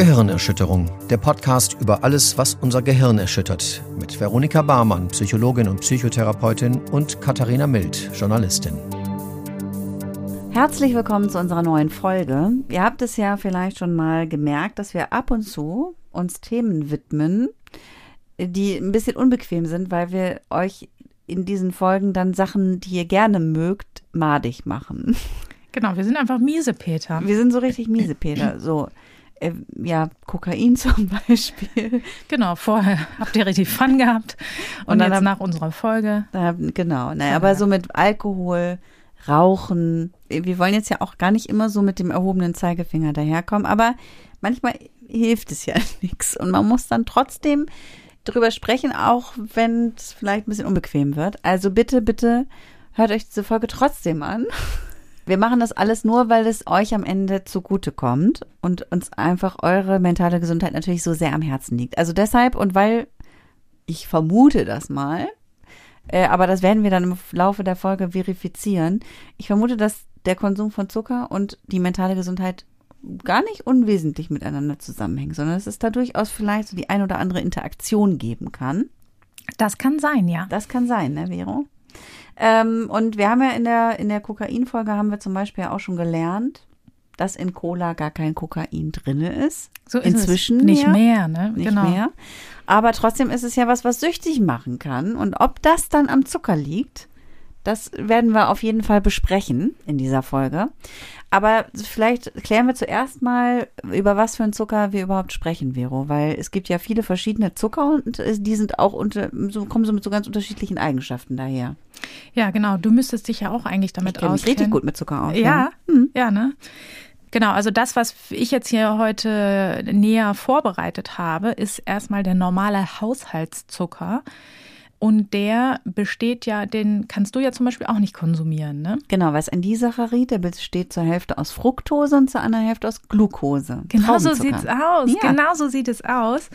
Gehirnerschütterung, der Podcast über alles, was unser Gehirn erschüttert, mit Veronika Barmann, Psychologin und Psychotherapeutin und Katharina Mild, Journalistin. Herzlich willkommen zu unserer neuen Folge. Ihr habt es ja vielleicht schon mal gemerkt, dass wir ab und zu uns Themen widmen, die ein bisschen unbequem sind, weil wir euch in diesen Folgen dann Sachen, die ihr gerne mögt, madig machen. Genau, wir sind einfach miese Peter. Wir sind so richtig miese Peter. So, äh, ja, Kokain zum Beispiel. Genau, vorher habt ihr richtig Fun gehabt. Und, und dann jetzt nach unserer Folge. Da, genau, naja, aber so mit Alkohol, Rauchen. Wir wollen jetzt ja auch gar nicht immer so mit dem erhobenen Zeigefinger daherkommen, aber manchmal hilft es ja nichts. Und man muss dann trotzdem drüber sprechen, auch wenn es vielleicht ein bisschen unbequem wird. Also bitte, bitte hört euch diese Folge trotzdem an. Wir machen das alles nur, weil es euch am Ende zugute kommt und uns einfach eure mentale Gesundheit natürlich so sehr am Herzen liegt. Also deshalb und weil ich vermute das mal, äh, aber das werden wir dann im Laufe der Folge verifizieren. Ich vermute, dass der Konsum von Zucker und die mentale Gesundheit gar nicht unwesentlich miteinander zusammenhängen, sondern dass es da durchaus vielleicht so die ein oder andere Interaktion geben kann. Das kann sein, ja. Das kann sein, ne, Vero? Ähm, und wir haben ja in der, in der Kokain-Folge haben wir zum Beispiel auch schon gelernt, dass in Cola gar kein Kokain drin ist. So ist Inzwischen es. nicht mehr, ne? Nicht genau. mehr. Aber trotzdem ist es ja was, was süchtig machen kann. Und ob das dann am Zucker liegt, das werden wir auf jeden Fall besprechen in dieser Folge. Aber vielleicht klären wir zuerst mal, über was für einen Zucker wir überhaupt sprechen, Vero, weil es gibt ja viele verschiedene Zucker und die sind auch unter, so, kommen so mit so ganz unterschiedlichen Eigenschaften daher. Ja, genau. Du müsstest dich ja auch eigentlich damit ich auskennen. richtig gut mit Zucker aus. Ja, ja, hm. ja ne? Genau, also das, was ich jetzt hier heute näher vorbereitet habe, ist erstmal der normale Haushaltszucker. Und der besteht ja, den kannst du ja zum Beispiel auch nicht konsumieren, ne? Genau, weil es ein Disaccharid, der besteht zur Hälfte aus Fructose und zur anderen Hälfte aus Glucose. Genau so sieht es aus. Ja. Genau so sieht es aus.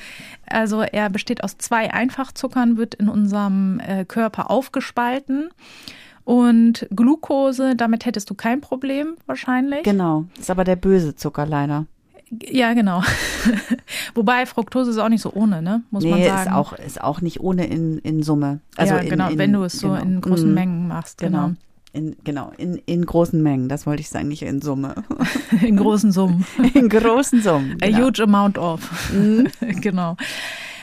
Also er besteht aus zwei Einfachzuckern, wird in unserem äh, Körper aufgespalten. Und Glucose, damit hättest du kein Problem wahrscheinlich. Genau, ist aber der böse Zucker leider. Ja, genau. Wobei Fructose ist auch nicht so ohne, ne? Muss nee, man sagen. Ist auch, ist auch nicht ohne in, in Summe. Also ja, genau, in, wenn du es so genau. in großen mhm. Mengen machst, genau. genau. In, genau, in, in großen Mengen, das wollte ich sagen, nicht in Summe. in großen Summen. in großen Summen. Genau. A huge amount of. Mhm. genau.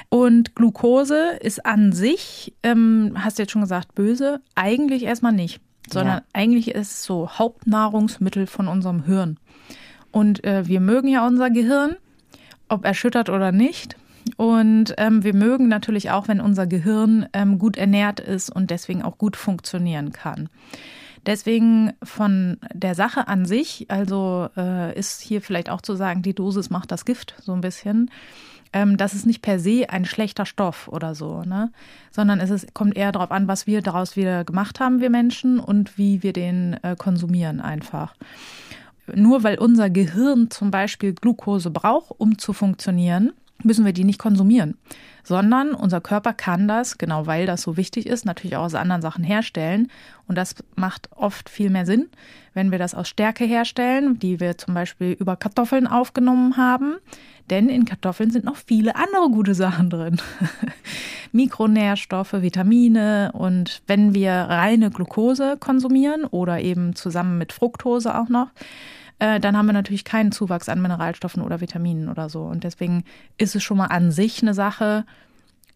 Und Glucose ist an sich, ähm, hast du jetzt schon gesagt, böse, eigentlich erstmal nicht, sondern ja. eigentlich ist es so Hauptnahrungsmittel von unserem Hirn. Und äh, wir mögen ja unser Gehirn, ob erschüttert oder nicht. Und ähm, wir mögen natürlich auch, wenn unser Gehirn ähm, gut ernährt ist und deswegen auch gut funktionieren kann. Deswegen von der Sache an sich, also äh, ist hier vielleicht auch zu sagen, die Dosis macht das Gift so ein bisschen. Ähm, das ist nicht per se ein schlechter Stoff oder so, ne? sondern es ist, kommt eher darauf an, was wir daraus wieder gemacht haben, wir Menschen, und wie wir den äh, konsumieren einfach nur weil unser Gehirn zum Beispiel Glucose braucht, um zu funktionieren, müssen wir die nicht konsumieren, sondern unser Körper kann das, genau weil das so wichtig ist, natürlich auch aus anderen Sachen herstellen. Und das macht oft viel mehr Sinn, wenn wir das aus Stärke herstellen, die wir zum Beispiel über Kartoffeln aufgenommen haben. Denn in Kartoffeln sind noch viele andere gute Sachen drin. Mikronährstoffe, Vitamine und wenn wir reine Glucose konsumieren oder eben zusammen mit Fructose auch noch, äh, dann haben wir natürlich keinen Zuwachs an Mineralstoffen oder Vitaminen oder so. Und deswegen ist es schon mal an sich eine Sache,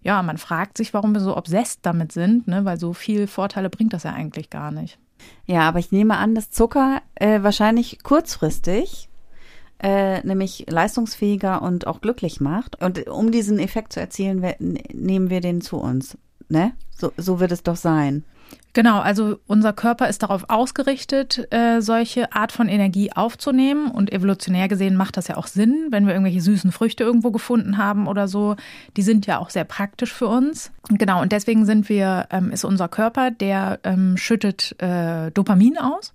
ja, man fragt sich, warum wir so obsessed damit sind, ne? weil so viel Vorteile bringt das ja eigentlich gar nicht. Ja, aber ich nehme an, dass Zucker äh, wahrscheinlich kurzfristig äh, nämlich leistungsfähiger und auch glücklich macht. Und um diesen Effekt zu erzielen, nehmen wir den zu uns. Ne? So, so wird es doch sein. Genau, also unser Körper ist darauf ausgerichtet, äh, solche Art von Energie aufzunehmen. Und evolutionär gesehen macht das ja auch Sinn, wenn wir irgendwelche süßen Früchte irgendwo gefunden haben oder so. Die sind ja auch sehr praktisch für uns. Genau, und deswegen sind wir, ähm, ist unser Körper, der ähm, schüttet äh, Dopamin aus.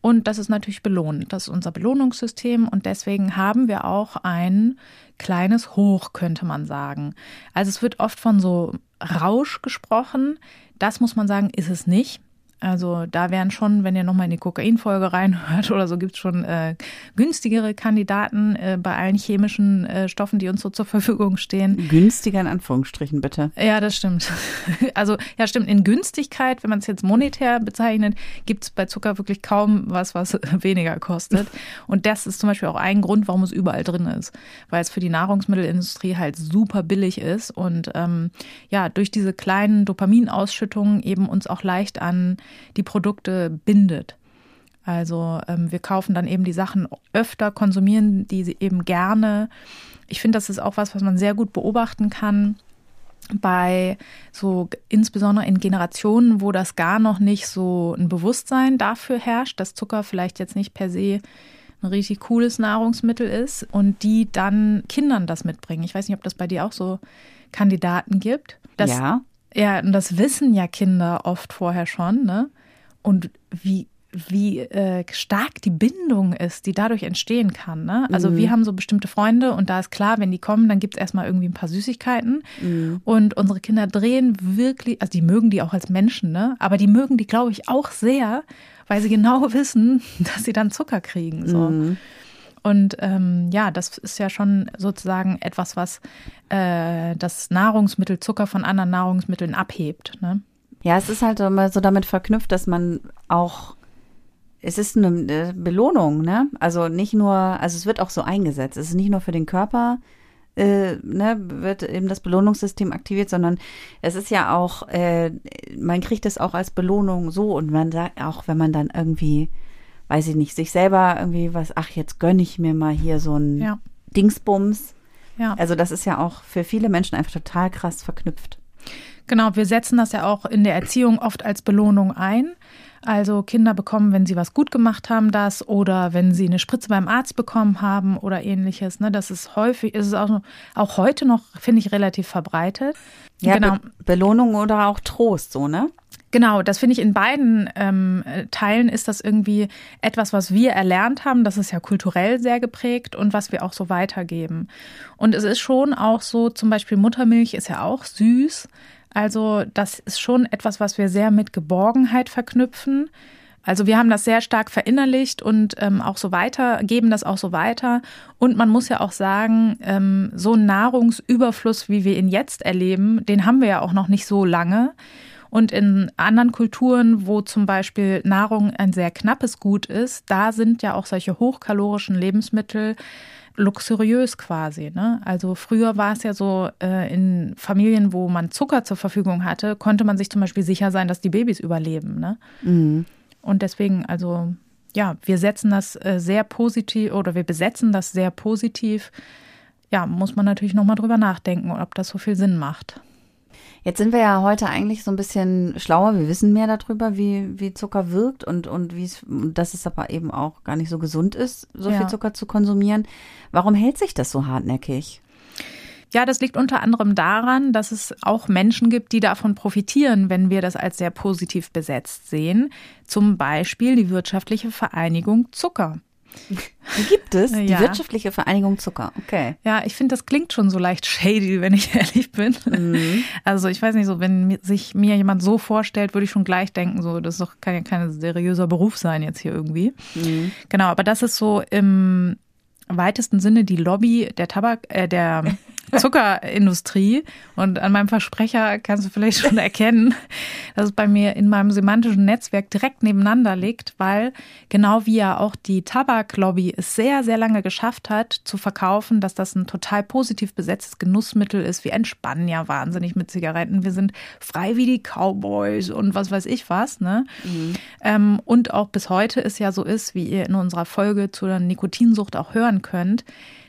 Und das ist natürlich belohnt. Das ist unser Belohnungssystem. Und deswegen haben wir auch ein kleines Hoch, könnte man sagen. Also es wird oft von so Rausch gesprochen. Das muss man sagen, ist es nicht. Also da wären schon, wenn ihr nochmal in die Kokainfolge reinhört oder so, gibt es schon äh, günstigere Kandidaten äh, bei allen chemischen äh, Stoffen, die uns so zur Verfügung stehen. Günstiger in Anführungsstrichen, bitte. Ja, das stimmt. Also ja, stimmt. In Günstigkeit, wenn man es jetzt monetär bezeichnet, gibt es bei Zucker wirklich kaum was, was weniger kostet. Und das ist zum Beispiel auch ein Grund, warum es überall drin ist. Weil es für die Nahrungsmittelindustrie halt super billig ist und ähm, ja, durch diese kleinen Dopaminausschüttungen eben uns auch leicht an die Produkte bindet. Also ähm, wir kaufen dann eben die Sachen öfter, konsumieren die eben gerne. Ich finde, das ist auch was, was man sehr gut beobachten kann bei so insbesondere in Generationen, wo das gar noch nicht so ein Bewusstsein dafür herrscht, dass Zucker vielleicht jetzt nicht per se ein richtig cooles Nahrungsmittel ist und die dann Kindern das mitbringen. Ich weiß nicht, ob das bei dir auch so Kandidaten gibt. Das, ja. Ja, und das wissen ja Kinder oft vorher schon, ne? Und wie wie äh, stark die Bindung ist, die dadurch entstehen kann. Ne? Also mhm. wir haben so bestimmte Freunde und da ist klar, wenn die kommen, dann gibt es erstmal irgendwie ein paar Süßigkeiten. Mhm. Und unsere Kinder drehen wirklich, also die mögen die auch als Menschen, ne? aber die mögen die, glaube ich, auch sehr, weil sie genau wissen, dass sie dann Zucker kriegen. So. Mhm. Und ähm, ja, das ist ja schon sozusagen etwas, was äh, das Nahrungsmittel Zucker von anderen Nahrungsmitteln abhebt. Ne? Ja, es ist halt immer so damit verknüpft, dass man auch es ist eine Belohnung, ne? Also nicht nur, also es wird auch so eingesetzt. Es ist nicht nur für den Körper, äh, ne, wird eben das Belohnungssystem aktiviert, sondern es ist ja auch, äh, man kriegt es auch als Belohnung so und man sagt auch, wenn man dann irgendwie weiß ich nicht, sich selber irgendwie was, ach, jetzt gönne ich mir mal hier so ein ja. Dingsbums. Ja. Also das ist ja auch für viele Menschen einfach total krass verknüpft. Genau, wir setzen das ja auch in der Erziehung oft als Belohnung ein. Also Kinder bekommen, wenn sie was gut gemacht haben, das oder wenn sie eine Spritze beim Arzt bekommen haben oder ähnliches. Ne, das ist häufig, ist es auch, auch heute noch, finde ich, relativ verbreitet. Ja, genau. Be Belohnung oder auch Trost, so, ne? Genau, das finde ich in beiden ähm, Teilen ist das irgendwie etwas, was wir erlernt haben. Das ist ja kulturell sehr geprägt und was wir auch so weitergeben. Und es ist schon auch so, zum Beispiel Muttermilch ist ja auch süß. Also das ist schon etwas, was wir sehr mit Geborgenheit verknüpfen. Also wir haben das sehr stark verinnerlicht und ähm, auch so weiter, geben das auch so weiter. Und man muss ja auch sagen, ähm, so ein Nahrungsüberfluss, wie wir ihn jetzt erleben, den haben wir ja auch noch nicht so lange. Und in anderen Kulturen, wo zum Beispiel Nahrung ein sehr knappes Gut ist, da sind ja auch solche hochkalorischen Lebensmittel luxuriös quasi. Ne? Also früher war es ja so, äh, in Familien, wo man Zucker zur Verfügung hatte, konnte man sich zum Beispiel sicher sein, dass die Babys überleben. Ne? Mhm. Und deswegen, also ja, wir setzen das äh, sehr positiv oder wir besetzen das sehr positiv. Ja, muss man natürlich nochmal drüber nachdenken, ob das so viel Sinn macht. Jetzt sind wir ja heute eigentlich so ein bisschen schlauer. Wir wissen mehr darüber, wie, wie Zucker wirkt und, und wie es, dass es aber eben auch gar nicht so gesund ist, so ja. viel Zucker zu konsumieren. Warum hält sich das so hartnäckig? Ja, das liegt unter anderem daran, dass es auch Menschen gibt, die davon profitieren, wenn wir das als sehr positiv besetzt sehen. Zum Beispiel die wirtschaftliche Vereinigung Zucker. Die gibt es, die ja. wirtschaftliche Vereinigung Zucker. Okay. Ja, ich finde, das klingt schon so leicht shady, wenn ich ehrlich bin. Mhm. Also ich weiß nicht so, wenn sich mir jemand so vorstellt, würde ich schon gleich denken, so das ist doch kein, kein seriöser Beruf sein jetzt hier irgendwie. Mhm. Genau, aber das ist so im weitesten Sinne die Lobby der Tabak, äh, der Zuckerindustrie. Und an meinem Versprecher kannst du vielleicht schon erkennen, dass es bei mir in meinem semantischen Netzwerk direkt nebeneinander liegt, weil genau wie ja auch die Tabaklobby es sehr, sehr lange geschafft hat, zu verkaufen, dass das ein total positiv besetztes Genussmittel ist. Wir entspannen ja wahnsinnig mit Zigaretten. Wir sind frei wie die Cowboys und was weiß ich was. Ne? Mhm. Ähm, und auch bis heute es ja so ist, wie ihr in unserer Folge zur Nikotinsucht auch hören könnt,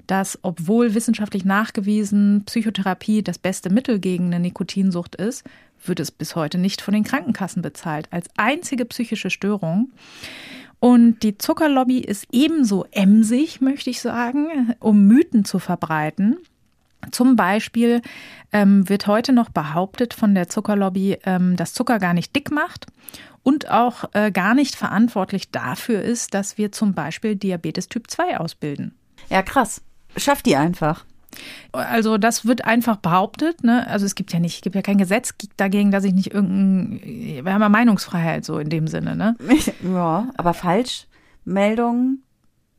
dass obwohl wissenschaftlich nachgewiesen Psychotherapie das beste Mittel gegen eine Nikotinsucht ist, wird es bis heute nicht von den Krankenkassen bezahlt als einzige psychische Störung. Und die Zuckerlobby ist ebenso emsig, möchte ich sagen, um Mythen zu verbreiten. Zum Beispiel ähm, wird heute noch behauptet von der Zuckerlobby, ähm, dass Zucker gar nicht dick macht und auch äh, gar nicht verantwortlich dafür ist, dass wir zum Beispiel Diabetes Typ 2 ausbilden. Ja, krass. Schafft die einfach. Also das wird einfach behauptet. Ne? Also es gibt ja nicht, gibt ja kein Gesetz dagegen, dass ich nicht irgendein, wir haben ja Meinungsfreiheit so in dem Sinne. Ne? Ja, aber Falschmeldungen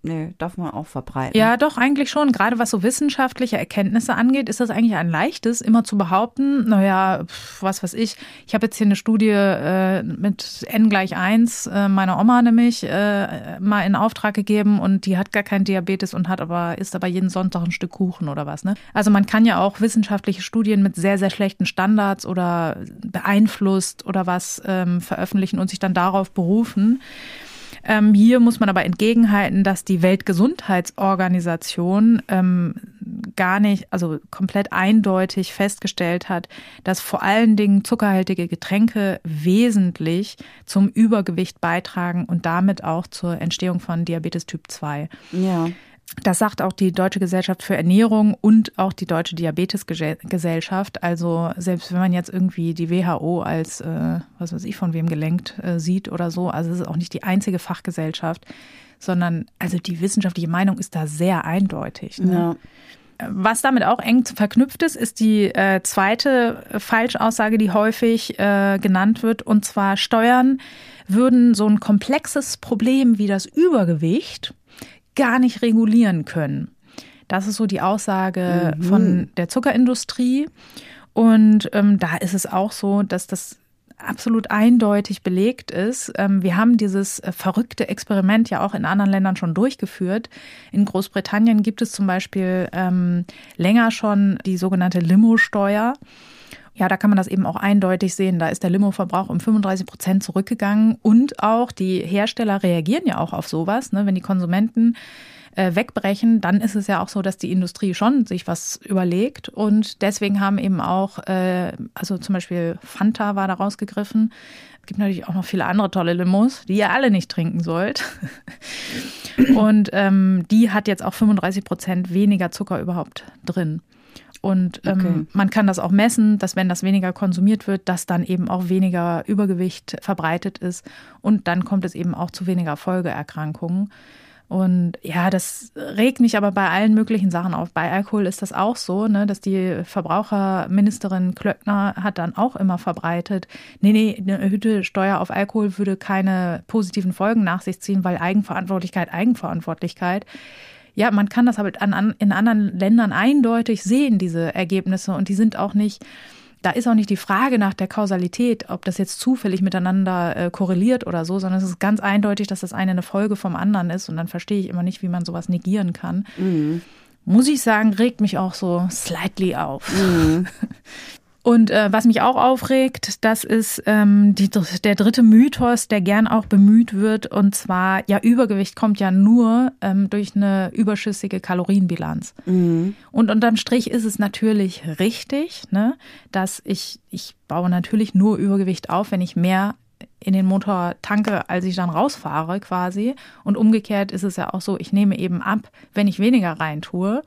Nee, darf man auch verbreiten. Ja, doch, eigentlich schon. Gerade was so wissenschaftliche Erkenntnisse angeht, ist das eigentlich ein leichtes, immer zu behaupten, naja, was weiß ich, ich habe jetzt hier eine Studie äh, mit N gleich 1, äh, meiner Oma nämlich, äh, mal in Auftrag gegeben und die hat gar keinen Diabetes und hat aber, isst aber jeden Sonntag ein Stück Kuchen oder was. Ne? Also man kann ja auch wissenschaftliche Studien mit sehr, sehr schlechten Standards oder beeinflusst oder was ähm, veröffentlichen und sich dann darauf berufen. Ähm, hier muss man aber entgegenhalten, dass die Weltgesundheitsorganisation ähm, gar nicht, also komplett eindeutig festgestellt hat, dass vor allen Dingen zuckerhaltige Getränke wesentlich zum Übergewicht beitragen und damit auch zur Entstehung von Diabetes Typ 2. Ja. Das sagt auch die Deutsche Gesellschaft für Ernährung und auch die Deutsche Diabetesgesellschaft. Also selbst wenn man jetzt irgendwie die WHO als, äh, was weiß ich, von wem gelenkt äh, sieht oder so, also es ist auch nicht die einzige Fachgesellschaft, sondern also die wissenschaftliche Meinung ist da sehr eindeutig. Ne? Ja. Was damit auch eng verknüpft ist, ist die äh, zweite Falschaussage, die häufig äh, genannt wird, und zwar Steuern würden so ein komplexes Problem wie das Übergewicht gar nicht regulieren können. Das ist so die Aussage mhm. von der Zuckerindustrie. Und ähm, da ist es auch so, dass das absolut eindeutig belegt ist. Ähm, wir haben dieses äh, verrückte Experiment ja auch in anderen Ländern schon durchgeführt. In Großbritannien gibt es zum Beispiel ähm, länger schon die sogenannte Limo-Steuer. Ja, da kann man das eben auch eindeutig sehen. Da ist der Limo-Verbrauch um 35 Prozent zurückgegangen und auch die Hersteller reagieren ja auch auf sowas. Ne? Wenn die Konsumenten äh, wegbrechen, dann ist es ja auch so, dass die Industrie schon sich was überlegt und deswegen haben eben auch, äh, also zum Beispiel Fanta war da rausgegriffen. Es gibt natürlich auch noch viele andere tolle Limos, die ihr alle nicht trinken sollt. Und ähm, die hat jetzt auch 35 Prozent weniger Zucker überhaupt drin. Und ähm, okay. man kann das auch messen, dass wenn das weniger konsumiert wird, dass dann eben auch weniger Übergewicht verbreitet ist. Und dann kommt es eben auch zu weniger Folgeerkrankungen. Und ja, das regt mich aber bei allen möglichen Sachen auf. Bei Alkohol ist das auch so, ne, dass die Verbraucherministerin Klöckner hat dann auch immer verbreitet, nee, nee, eine erhöhte Steuer auf Alkohol würde keine positiven Folgen nach sich ziehen, weil Eigenverantwortlichkeit, Eigenverantwortlichkeit ja, man kann das aber an, in anderen Ländern eindeutig sehen, diese Ergebnisse. Und die sind auch nicht, da ist auch nicht die Frage nach der Kausalität, ob das jetzt zufällig miteinander äh, korreliert oder so, sondern es ist ganz eindeutig, dass das eine eine Folge vom anderen ist. Und dann verstehe ich immer nicht, wie man sowas negieren kann. Mhm. Muss ich sagen, regt mich auch so slightly auf. Mhm. Und äh, was mich auch aufregt, das ist ähm, die, der dritte Mythos, der gern auch bemüht wird. Und zwar, ja, Übergewicht kommt ja nur ähm, durch eine überschüssige Kalorienbilanz. Mhm. Und unterm Strich ist es natürlich richtig, ne, dass ich, ich baue natürlich nur Übergewicht auf, wenn ich mehr in den Motor tanke, als ich dann rausfahre quasi. Und umgekehrt ist es ja auch so, ich nehme eben ab, wenn ich weniger reintue.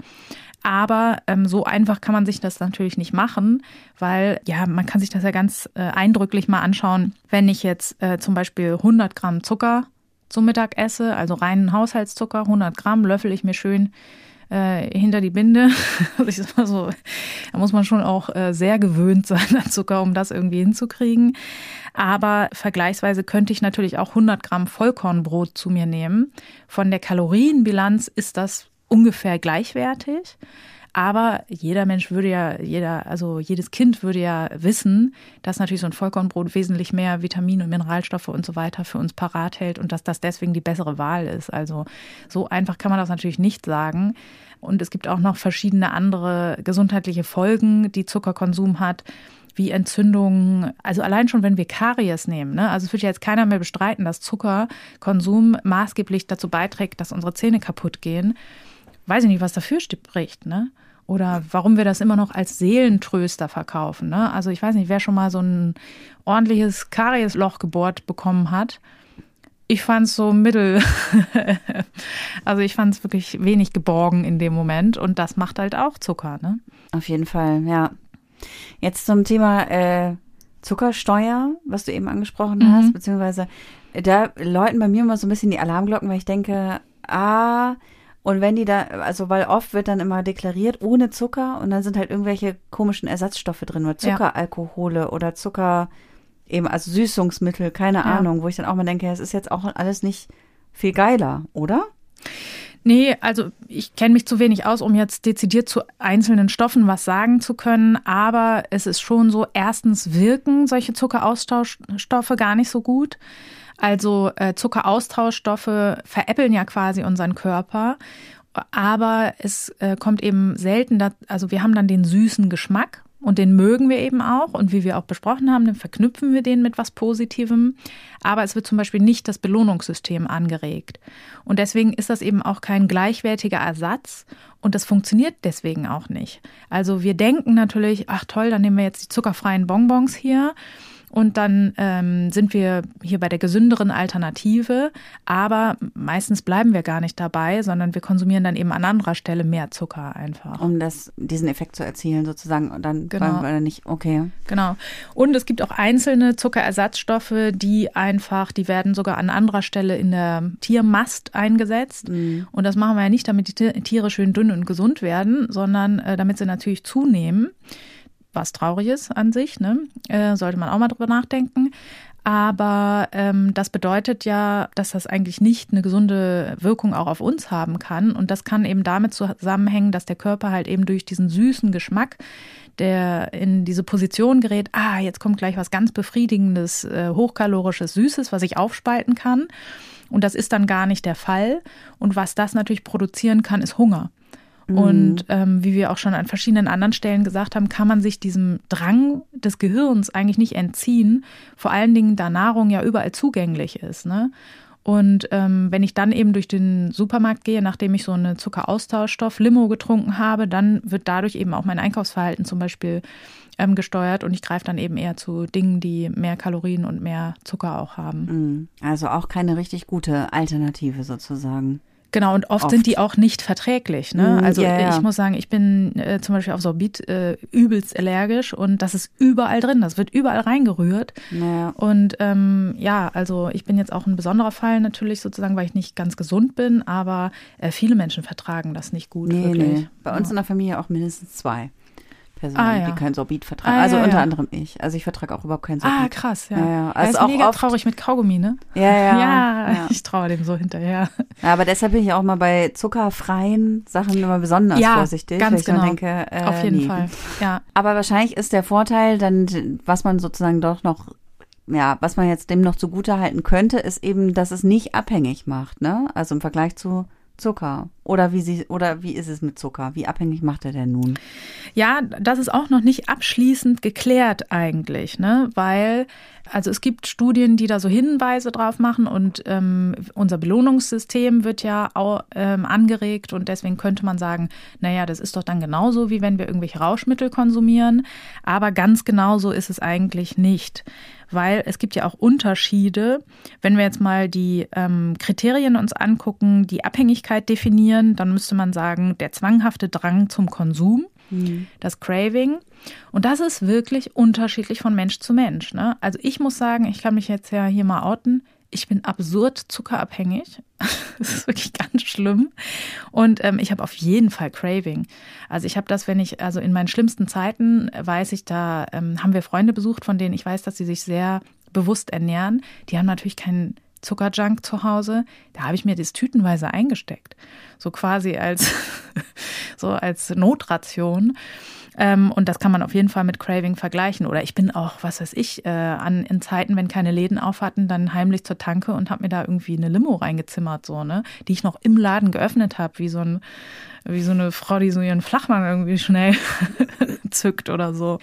Aber ähm, so einfach kann man sich das natürlich nicht machen, weil ja, man kann sich das ja ganz äh, eindrücklich mal anschauen, wenn ich jetzt äh, zum Beispiel 100 Gramm Zucker zum Mittag esse, also reinen Haushaltszucker, 100 Gramm, löffel ich mir schön äh, hinter die Binde. Also ich so, da muss man schon auch äh, sehr gewöhnt sein an Zucker, um das irgendwie hinzukriegen. Aber vergleichsweise könnte ich natürlich auch 100 Gramm Vollkornbrot zu mir nehmen. Von der Kalorienbilanz ist das ungefähr gleichwertig. Aber jeder Mensch würde ja, jeder, also jedes Kind würde ja wissen, dass natürlich so ein Vollkornbrot wesentlich mehr Vitamine und Mineralstoffe und so weiter für uns parat hält und dass das deswegen die bessere Wahl ist. Also so einfach kann man das natürlich nicht sagen. Und es gibt auch noch verschiedene andere gesundheitliche Folgen, die Zuckerkonsum hat wie Entzündungen, also allein schon, wenn wir Karies nehmen, ne? also es wird ja jetzt keiner mehr bestreiten, dass Zuckerkonsum maßgeblich dazu beiträgt, dass unsere Zähne kaputt gehen weiß ich nicht, was dafür spricht, ne? Oder warum wir das immer noch als Seelentröster verkaufen. Ne? Also ich weiß nicht, wer schon mal so ein ordentliches Kariesloch gebohrt bekommen hat. Ich fand es so mittel. also ich fand es wirklich wenig geborgen in dem Moment. Und das macht halt auch Zucker. Ne? Auf jeden Fall, ja. Jetzt zum Thema äh, Zuckersteuer, was du eben angesprochen mhm. hast, beziehungsweise da läuten bei mir immer so ein bisschen die Alarmglocken, weil ich denke, ah, Und wenn die da, also weil oft wird dann immer deklariert ohne Zucker und dann sind halt irgendwelche komischen Ersatzstoffe drin oder Zuckeralkohole oder Zucker, eben also Süßungsmittel, keine ja. Ahnung, wo ich dann auch mal denke, es ist jetzt auch alles nicht viel geiler, oder? Nee, also ich kenne mich zu wenig aus, um jetzt dezidiert zu einzelnen Stoffen was sagen zu können. Aber es ist schon so, erstens wirken solche Zuckeraustauschstoffe gar nicht so gut. Also äh, Zuckeraustauschstoffe veräppeln ja quasi unseren Körper. Aber es äh, kommt eben selten, da, also wir haben dann den süßen Geschmack und den mögen wir eben auch. Und wie wir auch besprochen haben, dann verknüpfen wir den mit was Positivem. Aber es wird zum Beispiel nicht das Belohnungssystem angeregt. Und deswegen ist das eben auch kein gleichwertiger Ersatz. Und das funktioniert deswegen auch nicht. Also wir denken natürlich, ach toll, dann nehmen wir jetzt die zuckerfreien Bonbons hier. Und dann ähm, sind wir hier bei der gesünderen Alternative. Aber meistens bleiben wir gar nicht dabei, sondern wir konsumieren dann eben an anderer Stelle mehr Zucker einfach. Um das, diesen Effekt zu erzielen sozusagen. Und dann genau. wir nicht, okay. Genau. Und es gibt auch einzelne Zuckerersatzstoffe, die einfach, die werden sogar an anderer Stelle in der Tiermast eingesetzt. Mhm. Und das machen wir ja nicht, damit die Tiere schön dünn und gesund werden, sondern äh, damit sie natürlich zunehmen was traurig ist an sich, ne? Äh, sollte man auch mal drüber nachdenken. Aber ähm, das bedeutet ja, dass das eigentlich nicht eine gesunde Wirkung auch auf uns haben kann. Und das kann eben damit zusammenhängen, dass der Körper halt eben durch diesen süßen Geschmack, der in diese Position gerät, ah, jetzt kommt gleich was ganz befriedigendes, äh, hochkalorisches, süßes, was ich aufspalten kann. Und das ist dann gar nicht der Fall. Und was das natürlich produzieren kann, ist Hunger. Mhm. Und ähm, wie wir auch schon an verschiedenen anderen Stellen gesagt haben, kann man sich diesem Drang des Gehirns eigentlich nicht entziehen, vor allen Dingen da Nahrung ja überall zugänglich ist. Ne? Und ähm, wenn ich dann eben durch den Supermarkt gehe, nachdem ich so eine Zuckeraustauschstoff Limo getrunken habe, dann wird dadurch eben auch mein Einkaufsverhalten zum Beispiel ähm, gesteuert und ich greife dann eben eher zu Dingen, die mehr Kalorien und mehr Zucker auch haben. Mhm. Also auch keine richtig gute Alternative sozusagen. Genau, und oft, oft, sind die auch nicht verträglich. Ne? Mm, also ja, ja. ich muss sagen, ich bin äh, zum Beispiel auf Sorbit äh, übelst allergisch und das ist überall drin, das wird überall reingerührt. Ja. Und ähm, ja, also ich bin jetzt auch ein besonderer Fall natürlich sozusagen, weil ich nicht ganz gesund bin, aber äh, viele Menschen vertragen das nicht gut. Nee, wirklich. Nee. Bei uns in der Familie auch mindestens zwei. Personen, ah, ja. die kein Sorbit vertragen. Ah, also ja, unter ja. anderem ich. Also ich vertrage auch überhaupt kein Sorbit. Ah, krass, ja. ja, Also ist auch mega oft, traurig mit Kaugummi, ne? Ja, ja. Ja, ich traue dem so hinterher. Ja, aber deshalb bin ich auch mal bei zuckerfreien Sachen immer besonders vorsichtig. Ganz weil ich genau. denke, äh, Auf jeden nee. Fall, ja. Aber wahrscheinlich ist der Vorteil dann, was man sozusagen doch noch ja, was man jetzt dem noch zugute halten könnte, ist eben, dass es nicht abhängig macht, ne? Also im Vergleich zu Zucker. Oder wie sie, oder wie ist es mit Zucker? Wie abhängig macht er denn nun? Ja, das ist auch noch nicht abschließend geklärt eigentlich, ne? Weil, also es gibt Studien, die da so Hinweise drauf machen und ähm, unser Belohnungssystem wird ja auch ähm, angeregt und deswegen könnte man sagen, naja, das ist doch dann genauso, wie wenn wir irgendwelche Rauschmittel konsumieren. Aber ganz genauso ist es eigentlich nicht weil es gibt ja auch Unterschiede. Wenn wir jetzt mal die ähm, Kriterien uns angucken, die Abhängigkeit definieren, dann müsste man sagen, der zwanghafte Drang zum Konsum, mhm. das Craving. Und das ist wirklich unterschiedlich von Mensch zu Mensch. Ne? Also ich muss sagen, ich kann mich jetzt ja hier mal outen. Ich bin absurd zuckerabhängig. Das ist wirklich ganz schlimm. Und ähm, ich habe auf jeden Fall Craving. Also ich habe das, wenn ich, also in meinen schlimmsten Zeiten weiß ich, da ähm, haben wir Freunde besucht, von denen ich weiß, dass sie sich sehr bewusst ernähren. Die haben natürlich keinen Zuckerjunk zu Hause. Da habe ich mir das tütenweise eingesteckt. So quasi als, so als Notration. Ähm, und das kann man auf jeden Fall mit Craving vergleichen. Oder ich bin auch, was weiß ich, äh, an, in Zeiten, wenn keine Läden auf hatten, dann heimlich zur Tanke und habe mir da irgendwie eine Limo reingezimmert, so, ne? Die ich noch im Laden geöffnet habe, wie so ein wie so eine Frau, die so ihren Flachmann irgendwie schnell zückt oder so.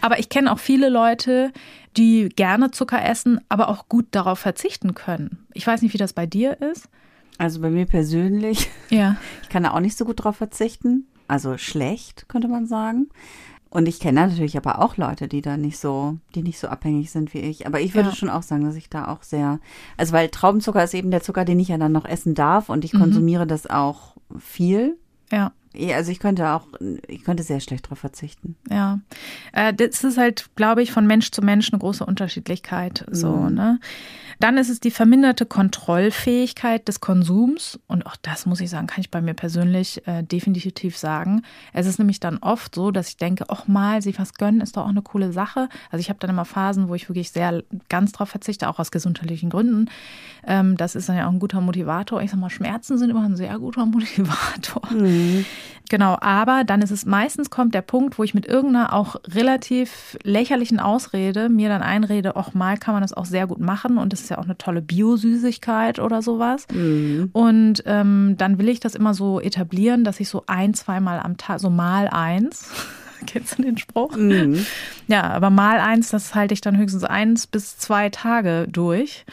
Aber ich kenne auch viele Leute, die gerne Zucker essen, aber auch gut darauf verzichten können. Ich weiß nicht, wie das bei dir ist. Also bei mir persönlich. Ja. Ich kann da auch nicht so gut drauf verzichten also schlecht, könnte man sagen. Und ich kenne natürlich aber auch Leute, die da nicht so, die nicht so abhängig sind wie ich. Aber ich würde ja. schon auch sagen, dass ich da auch sehr, also weil Traubenzucker ist eben der Zucker, den ich ja dann noch essen darf und ich mhm. konsumiere das auch viel. Ja. Also ich könnte auch, ich könnte sehr schlecht darauf verzichten. Ja, äh, das ist halt, glaube ich, von Mensch zu Mensch eine große Unterschiedlichkeit. So, mhm. ne? Dann ist es die verminderte Kontrollfähigkeit des Konsums. Und auch das muss ich sagen, kann ich bei mir persönlich äh, definitiv sagen. Es ist nämlich dann oft so, dass ich denke, ach mal, sich was gönnen ist doch auch eine coole Sache. Also ich habe dann immer Phasen, wo ich wirklich sehr ganz drauf verzichte, auch aus gesundheitlichen Gründen. Ähm, das ist dann ja auch ein guter Motivator. Ich sag mal, Schmerzen sind immer ein sehr guter Motivator. Mhm. Genau, aber dann ist es meistens kommt der Punkt, wo ich mit irgendeiner auch relativ lächerlichen Ausrede mir dann einrede, auch mal kann man das auch sehr gut machen und es ist ja auch eine tolle Biosüßigkeit oder sowas. Mhm. Und ähm, dann will ich das immer so etablieren, dass ich so ein, zweimal am Tag, so mal eins, kennst du den Spruch? Mhm. Ja, aber mal eins, das halte ich dann höchstens eins bis zwei Tage durch.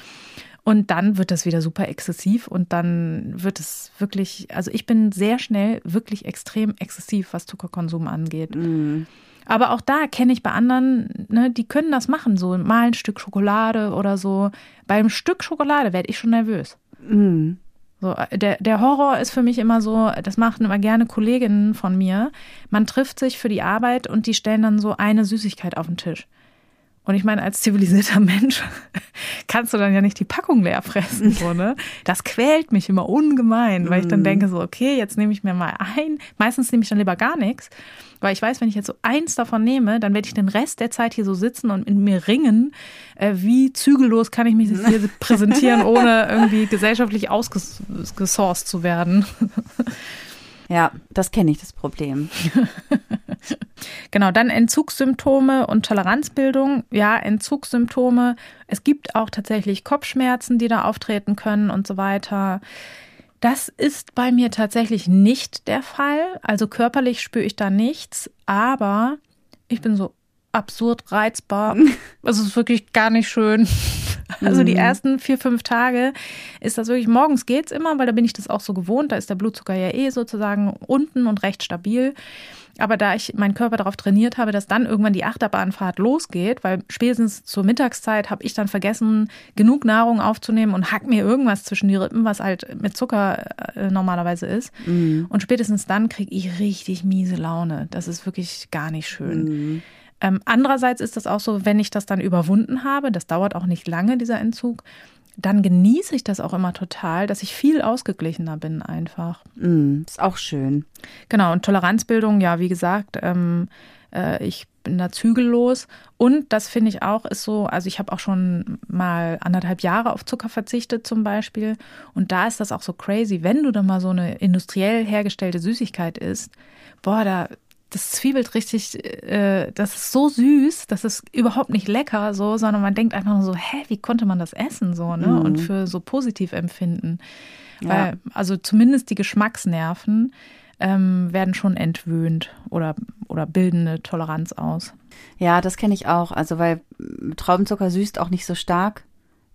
Und dann wird das wieder super exzessiv und dann wird es wirklich, also ich bin sehr schnell wirklich extrem exzessiv, was Zuckerkonsum angeht. Mhm. Aber auch da kenne ich bei anderen, ne, die können das machen, so mal ein Stück Schokolade oder so. Beim Stück Schokolade werde ich schon nervös. Mhm. So, der, der Horror ist für mich immer so, das machen immer gerne Kolleginnen von mir. Man trifft sich für die Arbeit und die stellen dann so eine Süßigkeit auf den Tisch. Und ich meine, als zivilisierter Mensch kannst du dann ja nicht die Packung leer fressen, so, ne? Das quält mich immer ungemein, weil ich dann mhm. denke so, okay, jetzt nehme ich mir mal ein. Meistens nehme ich dann lieber gar nichts, weil ich weiß, wenn ich jetzt so eins davon nehme, dann werde ich den Rest der Zeit hier so sitzen und in mir ringen, äh, wie zügellos kann ich mich hier präsentieren, ohne irgendwie gesellschaftlich ausgesourced zu werden. Ja, das kenne ich, das Problem. genau, dann Entzugssymptome und Toleranzbildung. Ja, Entzugssymptome. Es gibt auch tatsächlich Kopfschmerzen, die da auftreten können und so weiter. Das ist bei mir tatsächlich nicht der Fall. Also körperlich spüre ich da nichts, aber ich bin so absurd reizbar. Es ist wirklich gar nicht schön. Also die mhm. ersten vier, fünf Tage ist das wirklich, morgens geht's immer, weil da bin ich das auch so gewohnt. Da ist der Blutzucker ja eh sozusagen unten und recht stabil. Aber da ich meinen Körper darauf trainiert habe, dass dann irgendwann die Achterbahnfahrt losgeht, weil spätestens zur Mittagszeit habe ich dann vergessen, genug Nahrung aufzunehmen und hack mir irgendwas zwischen die Rippen, was halt mit Zucker äh, normalerweise ist. Mhm. Und spätestens dann kriege ich richtig miese Laune. Das ist wirklich gar nicht schön. Mhm. Ähm, andererseits ist das auch so, wenn ich das dann überwunden habe, das dauert auch nicht lange, dieser Entzug, dann genieße ich das auch immer total, dass ich viel ausgeglichener bin einfach. Mm, ist auch schön. Genau, und Toleranzbildung, ja, wie gesagt, ähm, äh, ich bin da zügellos. Und das finde ich auch ist so, also ich habe auch schon mal anderthalb Jahre auf Zucker verzichtet zum Beispiel. Und da ist das auch so crazy, wenn du dann mal so eine industriell hergestellte Süßigkeit isst, boah, da das zwiebelt richtig, äh, das ist so süß, das ist überhaupt nicht lecker, so, sondern man denkt einfach nur so, hä, wie konnte man das essen, so, ne? Mhm. Und für so positiv empfinden. Ja. Weil, also zumindest die Geschmacksnerven ähm, werden schon entwöhnt oder, oder bilden eine Toleranz aus. Ja, das kenne ich auch. Also, weil Traubenzucker süßt auch nicht so stark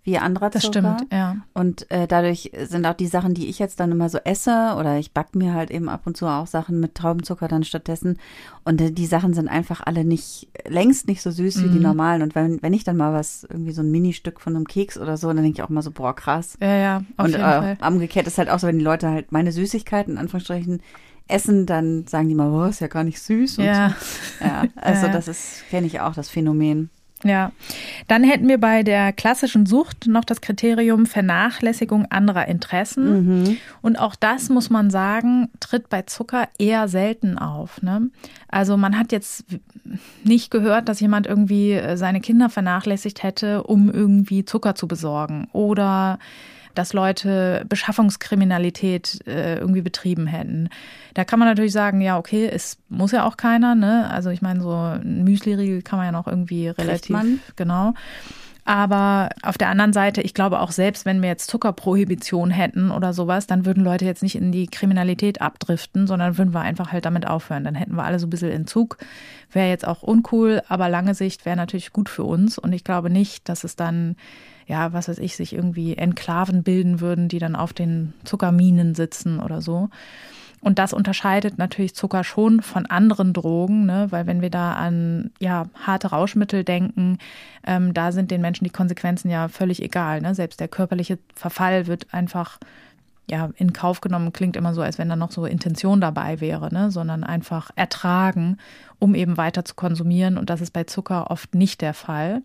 wie anderer Zucker. Das stimmt, ja. Und äh, dadurch sind auch die Sachen, die ich jetzt dann immer so esse, oder ich backe mir halt eben ab und zu auch Sachen mit Traubenzucker dann stattdessen. Und äh, die Sachen sind einfach alle nicht, längst nicht so süß mhm. wie die mhm. normalen. Und wenn, wenn ich dann mal was, irgendwie so ein Ministück von einem Keks oder so, dann denke ich auch mal so, boah, krass. Ja, ja, auf und, jeden äh, Fall. umgekehrt ist halt auch so, wenn die Leute halt meine Süßigkeiten, in Anführungsstrichen, essen, dann sagen die mal, oh, ist ja gar nicht süß. Ja. So. ja, also ja. das ist, kenne ich auch, das Phänomen. Ja, dann hätten wir bei der klassischen Sucht noch das Kriterium Vernachlässigung anderer Interessen. Mhm. Und auch das muss man sagen, tritt bei Zucker eher selten auf. Ne? Also man hat jetzt nicht gehört, dass jemand irgendwie äh, seine Kinder vernachlässigt hätte, um irgendwie Zucker zu besorgen oder dass Leute Beschaffungskriminalität äh, irgendwie betrieben hätten. Da kann man natürlich sagen, ja, okay, es muss ja auch keiner, ne? Also ich meine, so ein Müsli-Riegel kann man ja noch irgendwie relativ, genau. Aber auf der anderen Seite, ich glaube auch selbst, wenn wir jetzt Zuckerprohibition hätten oder sowas, dann würden Leute jetzt nicht in die Kriminalität abdriften, sondern würden wir einfach halt damit aufhören. Dann hätten wir alle so ein bisschen Entzug. Wäre jetzt auch uncool, aber lange Sicht wäre natürlich gut für uns. Und ich glaube nicht, dass es dann ja, was weiß ich, sich irgendwie Enklaven bilden würden, die dann auf den Zuckerminen sitzen oder so. Und das unterscheidet natürlich Zucker schon von anderen Drogen, ne? weil wenn wir da an ja, harte Rauschmittel denken, ähm, da sind den Menschen die Konsequenzen ja völlig egal. Ne? Selbst der körperliche Verfall wird einfach ja, in Kauf genommen klingt immer so, als wenn da noch so Intention dabei wäre, ne? sondern einfach ertragen, um eben weiter zu konsumieren. Und das ist bei Zucker oft nicht der Fall.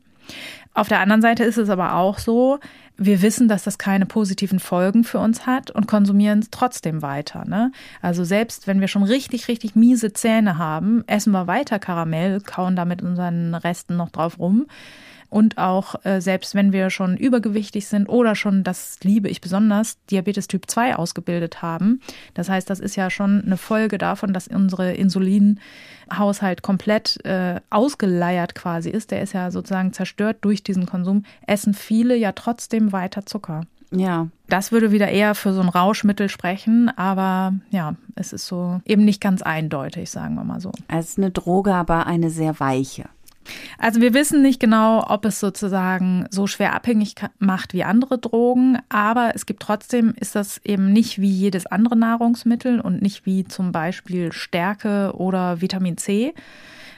Auf der anderen Seite ist es aber auch so, wir wissen, dass das keine positiven Folgen für uns hat und konsumieren es trotzdem weiter. Ne? Also selbst wenn wir schon richtig, richtig miese Zähne haben, essen wir weiter Karamell, kauen da mit unseren Resten noch drauf rum. Und auch äh, selbst wenn wir schon übergewichtig sind oder schon, das liebe ich besonders, Diabetes Typ 2 ausgebildet haben. Das heißt, das ist ja schon eine Folge davon, dass unsere Insulinhaushalt komplett äh, ausgeleiert quasi ist. Der ist ja sozusagen zerstört durch diesen Konsum. Essen viele ja trotzdem weiter Zucker. Ja. Das würde wieder eher für so ein Rauschmittel sprechen, aber ja, es ist so eben nicht ganz eindeutig, sagen wir mal so. Es ist eine Droge, aber eine sehr weiche. Also wir wissen nicht genau, ob es sozusagen so schwer abhängig macht wie andere Drogen, aber es gibt trotzdem, ist das eben nicht wie jedes andere Nahrungsmittel und nicht wie zum Beispiel Stärke oder Vitamin C.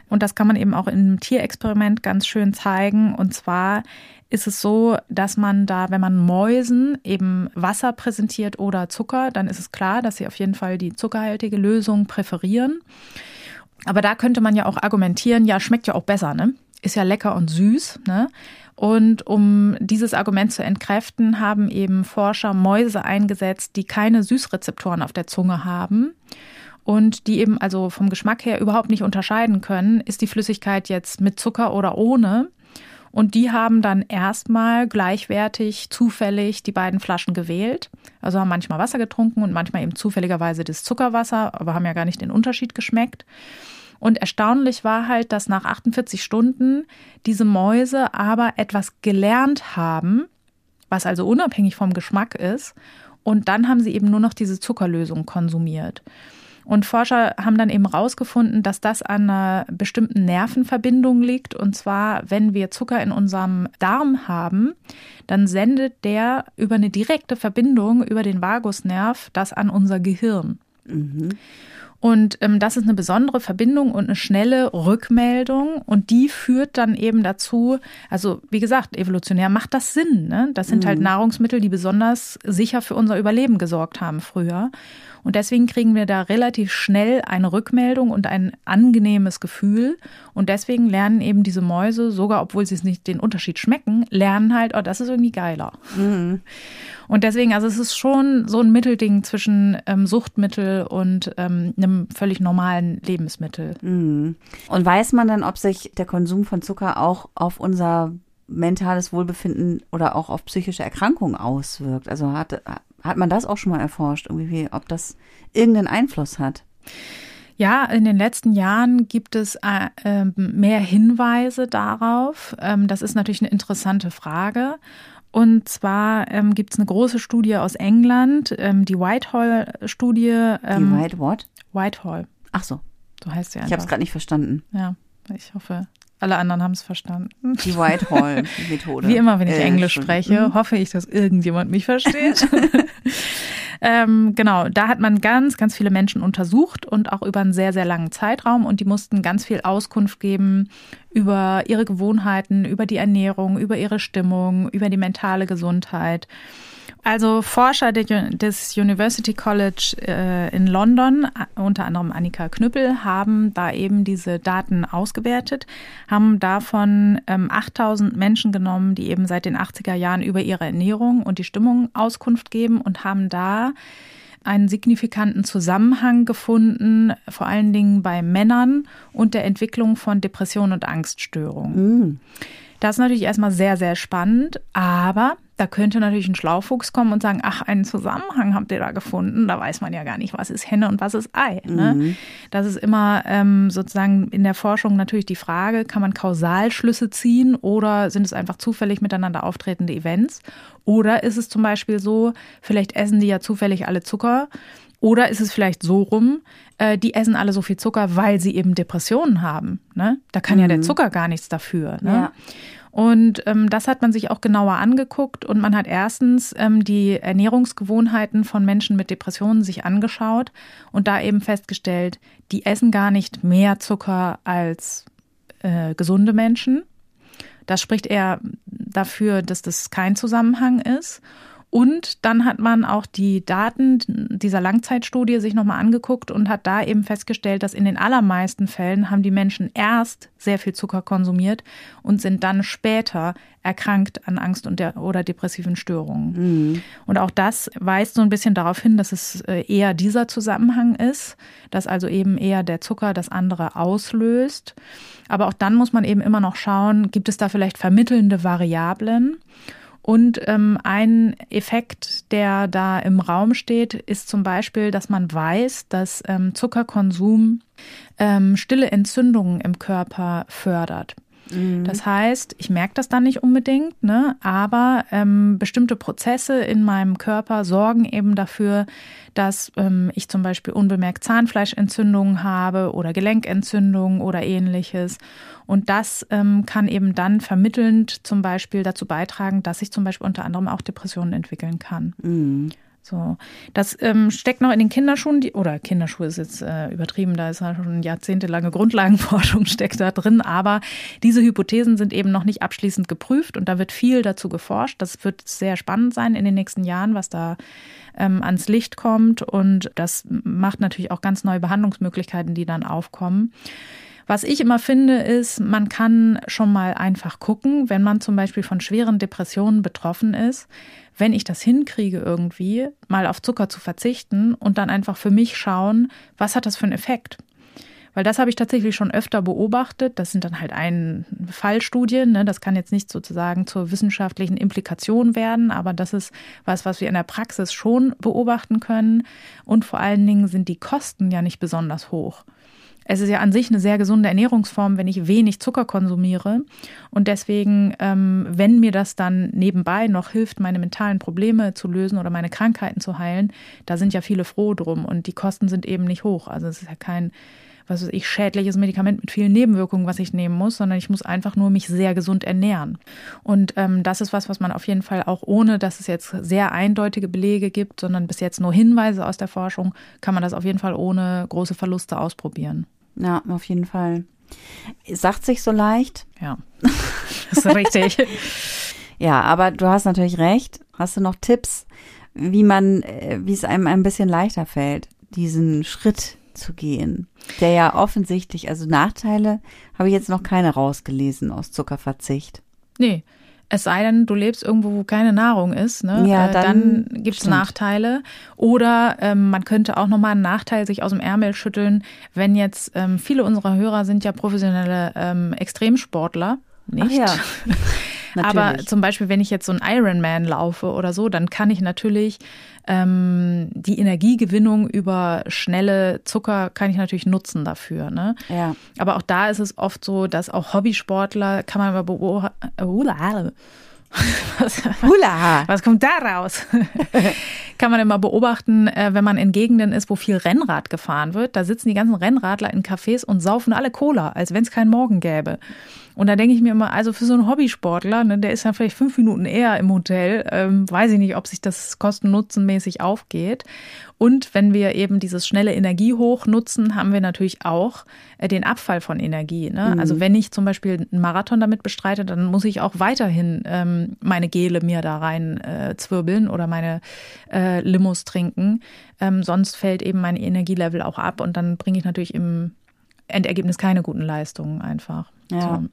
Und das kann man eben auch im Tierexperiment ganz schön zeigen. Und zwar ist es so, dass man da, wenn man Mäusen eben Wasser präsentiert oder Zucker, dann ist es klar, dass sie auf jeden Fall die zuckerhaltige Lösung präferieren. Aber da könnte man ja auch argumentieren, ja, schmeckt ja auch besser, ne? Ist ja lecker und süß, ne? Und um dieses Argument zu entkräften, haben eben Forscher Mäuse eingesetzt, die keine Süßrezeptoren auf der Zunge haben und die eben also vom Geschmack her überhaupt nicht unterscheiden können, ist die Flüssigkeit jetzt mit Zucker oder ohne. Und die haben dann erstmal gleichwertig zufällig die beiden Flaschen gewählt. Also haben manchmal Wasser getrunken und manchmal eben zufälligerweise das Zuckerwasser, aber haben ja gar nicht den Unterschied geschmeckt. Und erstaunlich war halt, dass nach 48 Stunden diese Mäuse aber etwas gelernt haben, was also unabhängig vom Geschmack ist. Und dann haben sie eben nur noch diese Zuckerlösung konsumiert. Und Forscher haben dann eben herausgefunden, dass das an einer bestimmten Nervenverbindung liegt. Und zwar, wenn wir Zucker in unserem Darm haben, dann sendet der über eine direkte Verbindung über den Vagusnerv das an unser Gehirn. Mhm. Und ähm, das ist eine besondere Verbindung und eine schnelle Rückmeldung. Und die führt dann eben dazu, also wie gesagt, evolutionär macht das Sinn. Ne? Das sind halt mhm. halt Nahrungsmittel, die besonders sicher für unser Überleben gesorgt haben früher. Und deswegen kriegen wir da relativ schnell eine Rückmeldung und ein angenehmes Gefühl. Und deswegen lernen eben diese Mäuse, sogar obwohl sie es nicht den Unterschied schmecken, lernen halt, oh, das ist irgendwie geiler. Mhm. Und deswegen, also es ist schon so ein Mittelding zwischen ähm, Suchtmittel und ähm, einem völlig normalen Lebensmittel. Mhm. Und weiß man dann, ob sich der Konsum von Zucker auch auf unser mentales Wohlbefinden oder auch auf psychische Erkrankungen auswirkt? Also hat, hat man das auch schon mal erforscht, irgendwie, ob das irgendeinen Einfluss hat? Ja, in den letzten Jahren gibt es äh, ähm, mehr Hinweise darauf. Ähm, das ist natürlich eine interessante Frage. Und zwar ähm, gibt es eine große Studie aus England, ähm, die Whitehall-Studie. Ähm, die White what? Whitehall. Ach so. Du heißt ja. Ich habe es gerade nicht verstanden. Ja, ich hoffe, alle anderen haben es verstanden. Die Whitehall-Methode. Wie immer, wenn ich äh, Englisch spreche, mhm. hoffe ich, dass irgendjemand mich versteht. ähm, genau, da hat man ganz, ganz viele Menschen untersucht und auch über einen sehr, sehr langen Zeitraum und die mussten ganz viel Auskunft geben über ihre Gewohnheiten, über die Ernährung, über ihre Stimmung, über die mentale Gesundheit. Also Forscher des University College äh, in London, unter anderem Annika Knüppel, haben da eben diese Daten ausgewertet, haben davon 8000 ähm, Menschen genommen, die eben seit den 80er Jahren über ihre Ernährung und die Stimmung Auskunft geben und haben da einen signifikanten Zusammenhang gefunden, vor allen Dingen bei Männern und der Entwicklung von Depressionen und Angststörungen. Mm. Das ist natürlich erstmal sehr, sehr spannend, aber da könnte natürlich ein Schlaufuchs kommen und sagen, ach, einen Zusammenhang habt ihr da gefunden. Da weiß man ja gar nicht, was ist Henne und was ist Ei. Ne? Mhm. Das ist immer ähm, sozusagen in der Forschung natürlich die Frage, kann man Kausalschlüsse ziehen oder sind es einfach zufällig miteinander auftretende Events? Oder ist es zum Beispiel so, vielleicht essen die ja zufällig alle Zucker. Oder ist es vielleicht so rum, äh, die essen alle so viel Zucker, weil sie eben Depressionen haben. Ne? Da kann mhm. ja der mhm. Zucker gar nichts dafür. Ne? Ja. Und ähm, das hat man sich auch genauer angeguckt und man hat erstens ähm, die Ernährungsgewohnheiten von Menschen mit Depressionen sich angeschaut und da eben festgestellt, die essen gar nicht mehr Zucker als äh, gesunde Menschen. Das spricht eher dafür, dass das kein Zusammenhang ist. Und dann hat man auch die Daten dieser Langzeitstudie sich nochmal angeguckt und hat da eben festgestellt, dass in den allermeisten Fällen haben die Menschen erst sehr viel Zucker konsumiert und sind dann später erkrankt an Angst und der, oder depressiven Störungen. Mhm. Und auch das weist so ein bisschen darauf hin, dass es äh, eher dieser Zusammenhang ist, dass also eben eher der Zucker das andere auslöst. Aber auch dann muss man eben immer noch schauen, gibt es da vielleicht vermittelnde Variablen? Und ähm, ein Effekt, der da im Raum steht, ist zum Beispiel, dass man weiß, dass ähm, Zuckerkonsum ähm, stille Entzündungen im Körper fördert. Mhm. Das heißt, ich merke das dann nicht unbedingt, ne? aber ähm, bestimmte Prozesse in meinem Körper sorgen eben dafür, dass ähm, ich zum Beispiel unbemerkt Zahnfleischentzündungen habe oder Gelenkentzündungen oder ähnliches. Und das ähm, kann eben dann vermittelnd zum Beispiel dazu beitragen, dass ich zum Beispiel unter anderem auch Depressionen entwickeln kann. Mhm. So, das ähm, steckt noch in den Kinderschuhen, die, oder Kinderschuhe ist jetzt äh, übertrieben, da ist ja schon jahrzehntelange Grundlagenforschung steckt da drin, aber diese Hypothesen sind eben noch nicht abschließend geprüft und da wird viel dazu geforscht. Das wird sehr spannend sein in den nächsten Jahren, was da ähm, ans Licht kommt und das macht natürlich auch ganz neue Behandlungsmöglichkeiten, die dann aufkommen. Was ich immer finde, ist, man kann schon mal einfach gucken, wenn man zum Beispiel von schweren Depressionen betroffen ist, wenn ich das hinkriege irgendwie, mal auf Zucker zu verzichten und dann einfach für mich schauen, was hat das für einen Effekt? Weil das habe ich tatsächlich schon öfter beobachtet. Das sind dann halt ein Fallstudien. Ne? Das kann jetzt nicht sozusagen zur wissenschaftlichen Implikation werden, aber das ist was, was wir in der Praxis schon beobachten können. Und vor allen Dingen sind die Kosten ja nicht besonders hoch. Es ist ja an sich eine sehr gesunde Ernährungsform, wenn ich wenig Zucker konsumiere. Und deswegen, ähm, wenn mir das dann nebenbei noch hilft, meine mentalen Probleme zu lösen oder meine Krankheiten zu heilen, da sind ja viele froh drum. Und die Kosten sind eben nicht hoch. Also es ist ja kein was weiß ich, schädliches Medikament mit vielen Nebenwirkungen, was ich nehmen muss, sondern ich muss einfach nur mich sehr gesund ernähren. Und ähm, das ist was, was man auf jeden Fall auch ohne, dass es jetzt sehr eindeutige Belege gibt, sondern bis jetzt nur Hinweise aus der Forschung, kann man das auf jeden Fall ohne große Verluste ausprobieren. Ja, auf jeden Fall. Sagt sich so leicht. Ja, das ist richtig. ja, aber du hast natürlich recht. Hast du noch Tipps, wie man, äh, wie es einem ein bisschen leichter fällt, diesen Schritt zu gehen? Der ja offensichtlich, also Nachteile habe ich jetzt noch keine rausgelesen aus Zuckerverzicht. Nee, es sei denn, du lebst irgendwo, wo keine Nahrung ist, ne? Ja, äh, dann, dann gibt es Nachteile. Oder ähm, man könnte auch nochmal einen Nachteil sich aus dem Ärmel schütteln, wenn jetzt ähm, viele unserer Hörer sind ja professionelle ähm, Extremsportler. Nicht? Ach ja. Aber zum Beispiel, wenn ich jetzt so einen Ironman laufe oder so, dann kann ich natürlich ähm, die Energiegewinnung über schnelle Zucker kann ich natürlich nutzen dafür. Ne? Ja. Aber auch da ist es oft so, dass auch Hobbysportler kann man mal beobachten. Was, Hula. was kommt da raus? Kann man immer beobachten, äh, wenn man in Gegenden ist, wo viel Rennrad gefahren wird. Da sitzen die ganzen Rennradler in Cafés und saufen alle Cola, als wenn es keinen Morgen gäbe. Und da denke ich mir immer, also für so einen Hobbysportler, ne, der ist ja vielleicht fünf Minuten eher im Hotel, ähm, weiß ich nicht, ob sich das kosten-nutzen-mäßig aufgeht. Und wenn wir eben dieses schnelle Energie hoch nutzen, haben wir natürlich auch äh, den Abfall von Energie. Ne? Mhm. Also wenn ich zum Beispiel einen Marathon damit bestreite, dann muss ich auch weiterhin ähm, meine Gele mir da rein äh, zwirbeln oder meine äh, Limos trinken. Ähm, sonst fällt eben mein Energielevel auch ab und dann bringe ich natürlich im Endergebnis keine guten Leistungen einfach. Ja. So.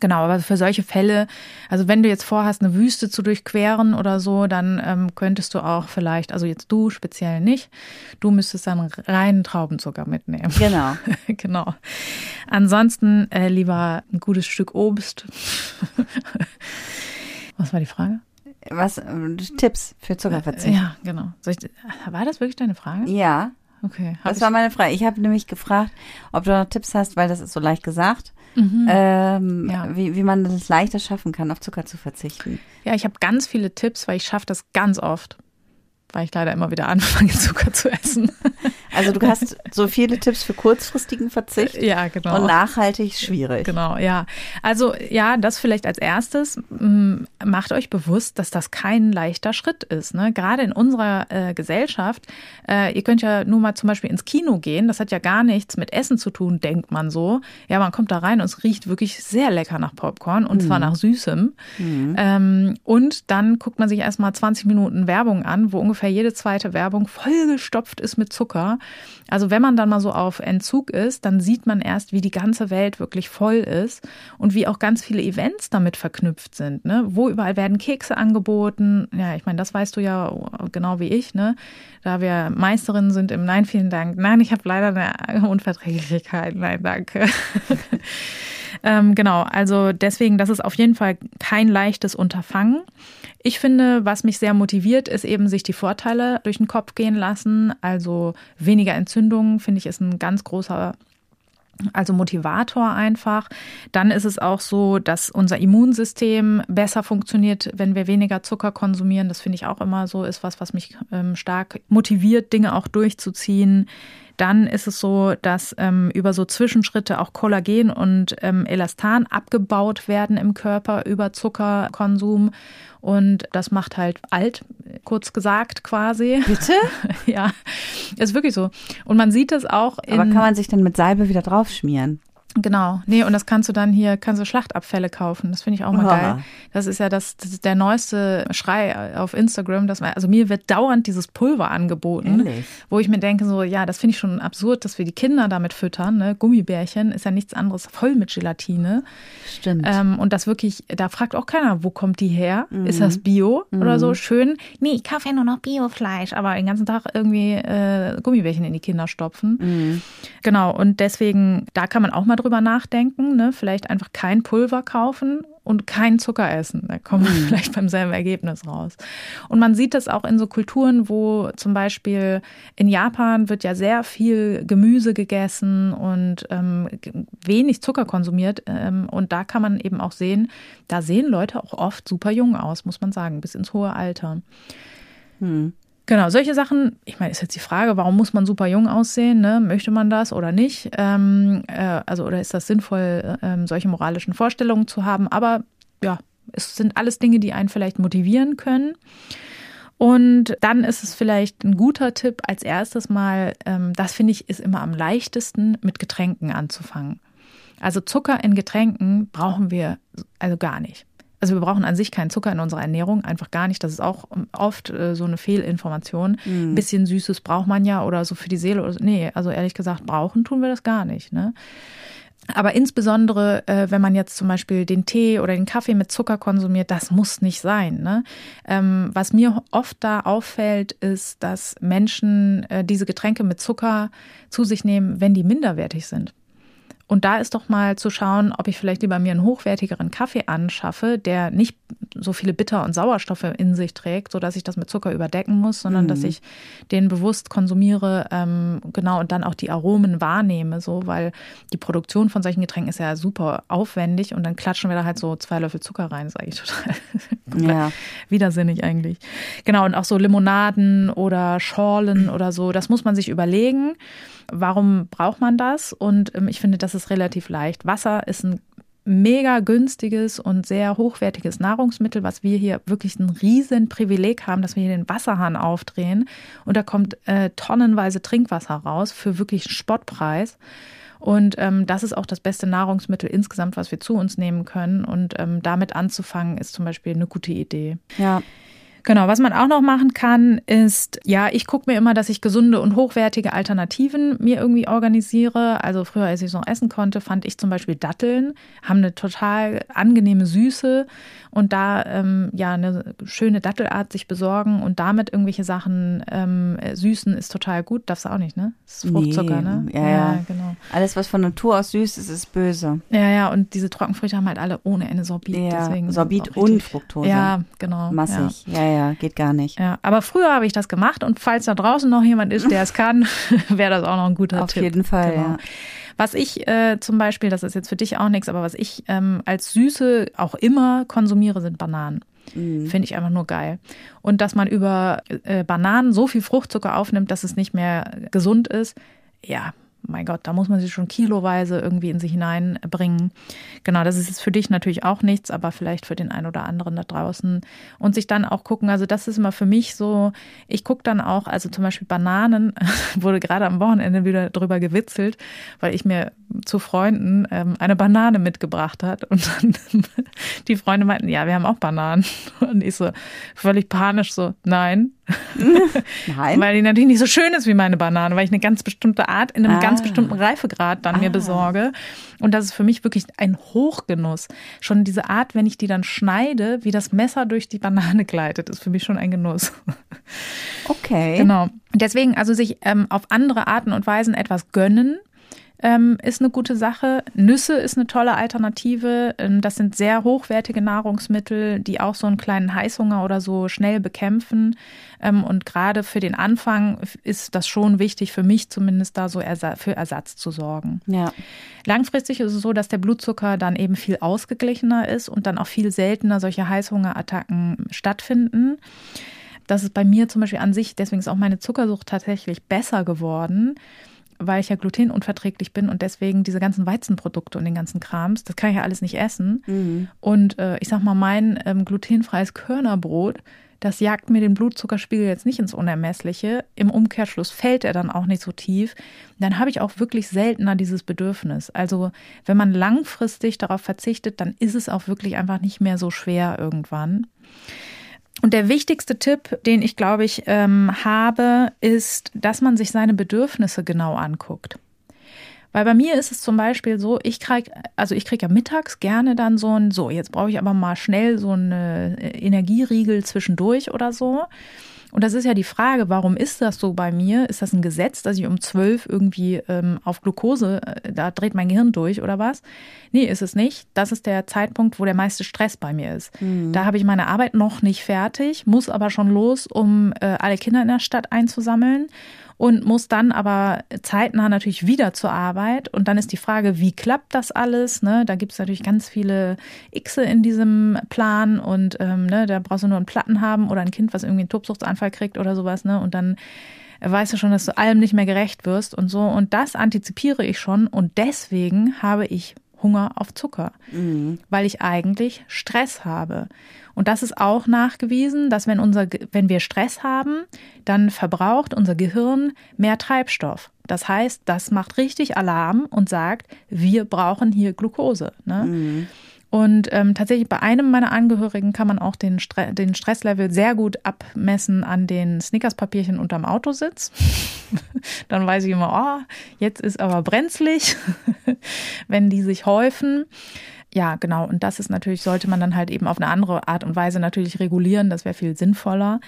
Genau, aber für solche Fälle, also wenn du jetzt vorhast, eine Wüste zu durchqueren oder so, dann ähm, könntest du auch vielleicht, also jetzt du speziell nicht, du müsstest dann reinen Traubenzucker mitnehmen. Genau. genau. Ansonsten äh, lieber ein gutes Stück Obst. Was war die Frage? Was äh, Tipps für Zuckerverzicht? Ja, genau. Ich, war das wirklich deine Frage? Ja. Okay. Das war meine Frage. Ich habe nämlich gefragt, ob du noch Tipps hast, weil das ist so leicht gesagt. Mhm. Ähm, ja. wie, wie man es leichter schaffen kann, auf Zucker zu verzichten. Ja, ich habe ganz viele Tipps, weil ich schaffe das ganz oft, weil ich leider immer wieder anfange, Zucker zu essen. Also du hast so viele Tipps für kurzfristigen Verzicht. Ja, genau. Und nachhaltig schwierig. Genau, ja. Also ja, das vielleicht als erstes. Mm, macht euch bewusst, dass das kein leichter Schritt ist. Ne? Gerade in unserer äh, Gesellschaft. Äh, ihr könnt ja nur mal zum Beispiel ins Kino gehen. Das hat ja gar nichts mit Essen zu tun, denkt man so. Ja, man kommt da rein und es riecht wirklich sehr lecker nach Popcorn und mhm. zwar nach Süßem. Mhm. Ähm, und dann guckt man sich erstmal 20 Minuten Werbung an, wo ungefähr jede zweite Werbung vollgestopft ist mit Zucker. Also wenn man dann mal so auf Entzug ist, dann sieht man erst, wie die ganze Welt wirklich voll ist und wie auch ganz viele Events damit verknüpft sind. Ne? Wo überall werden Kekse angeboten. Ja, ich meine, das weißt du ja genau wie ich, ne? Da wir Meisterinnen sind im Nein, vielen Dank. Nein, ich habe leider eine Unverträglichkeit. Nein, danke. ähm, genau, also deswegen, das ist auf jeden Fall kein leichtes Unterfangen. Ich finde, was mich sehr motiviert, ist eben sich die Vorteile durch den Kopf gehen lassen. Also weniger Entzündungen, finde ich, ist ein ganz großer also Motivator einfach. Dann ist es auch so, dass unser Immunsystem besser funktioniert, wenn wir weniger Zucker konsumieren. Das finde ich auch immer so, ist was, was mich ähm, stark motiviert, Dinge auch durchzuziehen. Dann ist es so, dass ähm, über so Zwischenschritte auch Kollagen und ähm, Elastan abgebaut werden im Körper über Zuckerkonsum. Und das macht halt alt, kurz gesagt quasi. Bitte? ja, ist wirklich so. Und man sieht es auch. Aber kann man sich dann mit Salbe wieder draufschmieren? Genau, nee, und das kannst du dann hier, kannst du Schlachtabfälle kaufen. Das finde ich auch mal oh. geil. Das ist ja das, das ist der neueste Schrei auf Instagram. Dass man, also mir wird dauernd dieses Pulver angeboten, Ehrlich? wo ich mir denke, so, ja, das finde ich schon absurd, dass wir die Kinder damit füttern. Ne? Gummibärchen ist ja nichts anderes, voll mit Gelatine. Stimmt. Ähm, und das wirklich, da fragt auch keiner, wo kommt die her? Mhm. Ist das Bio mhm. oder so? Schön. Nee, ich kaufe ja nur noch Biofleisch, aber den ganzen Tag irgendwie äh, Gummibärchen in die Kinder stopfen. Mhm. Genau, und deswegen, da kann man auch mal drüber nachdenken, ne? vielleicht einfach kein Pulver kaufen und kein Zucker essen. Da kommen wir mhm. vielleicht beim selben Ergebnis raus. Und man sieht das auch in so Kulturen, wo zum Beispiel in Japan wird ja sehr viel Gemüse gegessen und ähm, wenig Zucker konsumiert. Ähm, und da kann man eben auch sehen, da sehen Leute auch oft super jung aus, muss man sagen, bis ins hohe Alter. Hm. Genau, solche Sachen, ich meine, ist jetzt die Frage, warum muss man super jung aussehen? Ne? Möchte man das oder nicht? Ähm, äh, also, oder ist das sinnvoll, ähm, solche moralischen Vorstellungen zu haben? Aber ja, es sind alles Dinge, die einen vielleicht motivieren können. Und dann ist es vielleicht ein guter Tipp als erstes mal, ähm, das finde ich, ist immer am leichtesten, mit Getränken anzufangen. Also Zucker in Getränken brauchen wir also gar nicht. Also wir brauchen an sich keinen Zucker in unserer Ernährung, einfach gar nicht. Das ist auch oft äh, so eine Fehlinformation. Mhm. Ein bisschen Süßes braucht man ja oder so für die Seele. Oder. Nee, also ehrlich gesagt, brauchen tun wir das gar nicht. Ne? Aber insbesondere, äh, wenn man jetzt zum Beispiel den Tee oder den Kaffee mit Zucker konsumiert, das muss nicht sein. Ne? Ähm, was mir oft da auffällt, ist, dass Menschen äh, diese Getränke mit Zucker zu sich nehmen, wenn die minderwertig sind. Und da ist doch mal zu schauen, ob ich vielleicht lieber mir einen hochwertigeren Kaffee anschaffe, der nicht so viele Bitter- und Sauerstoffe in sich trägt, sodass ich das mit Zucker überdecken muss, sondern mhm. dass ich den bewusst konsumiere, ähm, genau, und dann auch die Aromen wahrnehme, so, weil die Produktion von solchen Getränken ist ja super aufwendig und dann klatschen wir da halt so zwei Löffel Zucker rein, sage ich total. ja. Widersinnig eigentlich. Genau, und auch so Limonaden oder Schorlen oder so, das muss man sich überlegen. Warum braucht man das? Und ähm, ich finde, das ist relativ leicht. Wasser ist ein mega günstiges und sehr hochwertiges Nahrungsmittel, was wir hier wirklich ein riesen Privileg haben, dass wir hier den Wasserhahn aufdrehen und da kommt äh, tonnenweise Trinkwasser raus für wirklich einen Spottpreis. Und ähm, das ist auch das beste Nahrungsmittel insgesamt, was wir zu uns nehmen können. Und ähm, damit anzufangen, ist zum Beispiel eine gute Idee. Ja. Genau, was man auch noch machen kann, ist, ja, ich gucke mir immer, dass ich gesunde und hochwertige Alternativen mir irgendwie organisiere. Also früher, als ich so essen konnte, fand ich zum Beispiel Datteln, haben eine total angenehme Süße und da ähm, ja eine schöne Dattelart sich besorgen und damit irgendwelche Sachen ähm, süßen ist total gut. Darfst du auch nicht, ne? Das ist Fruchtzucker, nee, ne? Ja, ja, genau. Alles, was von Natur aus süß ist, ist böse. Ja, ja, und diese Trockenfrüchte haben halt alle ohne Ende Sorbit. Ja, deswegen Sorbit und Fructose. Ja, genau. Massig. Ja. ja, ja, geht gar nicht. Ja, aber früher habe ich das gemacht und falls da draußen noch jemand ist, der es kann, wäre das auch noch ein guter Auf Tipp. Auf jeden Fall, genau. ja. Was ich äh, zum Beispiel, das ist jetzt für dich auch nichts, aber was ich ähm, als Süße auch immer konsumiere, sind Bananen. Mhm. Finde ich einfach nur geil. Und dass man über äh, Bananen so viel Fruchtzucker aufnimmt, dass es nicht mehr gesund ist, ja, mein Gott, da muss man sich schon kiloweise irgendwie in sich hineinbringen. Genau, das ist jetzt für dich natürlich auch nichts, aber vielleicht für den einen oder anderen da draußen. Und sich dann auch gucken, also das ist immer für mich so, ich gucke dann auch, also zum Beispiel Bananen, wurde gerade am Wochenende wieder drüber gewitzelt, weil ich mir zu Freunden ähm, eine Banane mitgebracht hat und dann die Freunde meinten, ja, wir haben auch Bananen. Und ich so völlig panisch so, nein. Nein. weil die natürlich nicht so schön ist wie meine Banane, weil ich eine ganz bestimmte Art in einem ah. ganz bestimmten Reifegrad dann ah. mir besorge. Und das ist für mich wirklich ein Hochgenuss. Schon diese Art, wenn ich die dann schneide, wie das Messer durch die Banane gleitet, ist für mich schon ein Genuss. Okay. Genau. Deswegen also sich ähm, auf andere Arten und Weisen etwas gönnen, ähm, ist eine gute Sache. Nüsse ist eine tolle Alternative. Ähm, das sind sehr hochwertige Nahrungsmittel, die auch so einen kleinen Heißhunger oder so schnell bekämpfen. Ähm, und gerade für den Anfang ist das schon wichtig, für mich zumindest da so ersa für Ersatz zu sorgen. Ja. Langfristig ist es so, dass der Blutzucker dann eben viel ausgeglichener ist und dann auch viel seltener solche Heißhungerattacken stattfinden. Das ist bei mir zum Beispiel an sich, deswegen ist auch meine Zuckersucht tatsächlich besser geworden weil ich ja glutenunverträglich bin und deswegen diese ganzen Weizenprodukte und den ganzen Krams, das kann ich ja alles nicht essen. Mhm. Und äh, ich sag mal, mein ähm, glutenfreies Körnerbrot, das jagt mir den Blutzuckerspiegel jetzt nicht ins Unermessliche. Im Umkehrschluss fällt er dann auch nicht so tief. Dann habe ich auch wirklich seltener dieses Bedürfnis. Also wenn man langfristig darauf verzichtet, dann ist es auch wirklich einfach nicht mehr so schwer irgendwann. Und der wichtigste Tipp, den ich, glaube ich, ähm, habe, ist, dass man sich seine Bedürfnisse genau anguckt. Weil bei mir ist es zum Beispiel so, ich kriege, also ich kriege ja mittags gerne dann so ein, so, jetzt brauche ich aber mal schnell so eine äh, Energieriegel zwischendurch oder so. Und das ist ja die Frage, warum ist das so bei mir? Ist das ein Gesetz, dass ich um zwölf irgendwie ähm, auf Glukose, äh, da dreht mein Gehirn durch oder was? Nee, ist es nicht. Das ist der Zeitpunkt, wo der meiste Stress bei mir ist. Mhm. Da habe ich meine Arbeit noch nicht fertig, muss aber schon los, um äh, alle Kinder in der Stadt einzusammeln und muss dann aber zeitnah natürlich wieder zur Arbeit. Und dann ist die Frage, wie klappt das alles? Ne? Da gibt es natürlich ganz viele Xe in diesem Plan und ähm, ne, da brauchst du nur einen Platten haben oder ein Kind, was irgendwie einen Tobsuchtsanfall kriegt oder sowas. Ne? Und dann weißt du schon, dass du allem nicht mehr gerecht wirst und so. Und das antizipiere ich schon und deswegen habe ich Hunger auf Zucker, mhm. weil ich eigentlich Stress habe. Und das ist auch nachgewiesen, dass wenn, unser, wenn wir Stress haben, dann verbraucht unser Gehirn mehr Treibstoff. Das heißt, das macht richtig Alarm und sagt, wir brauchen hier Glucose. Ne? Mhm. Und ähm, tatsächlich bei einem meiner Angehörigen kann man auch den, Stre den Stresslevel sehr gut abmessen an den Snickerspapierchen unterm Autositz. Dann weiß ich immer, oh, jetzt ist aber brenzlig, wenn die sich häufen. Ja, genau. Und das ist natürlich, sollte man dann halt eben auf eine andere Art und Weise natürlich regulieren. Das wäre viel sinnvoller.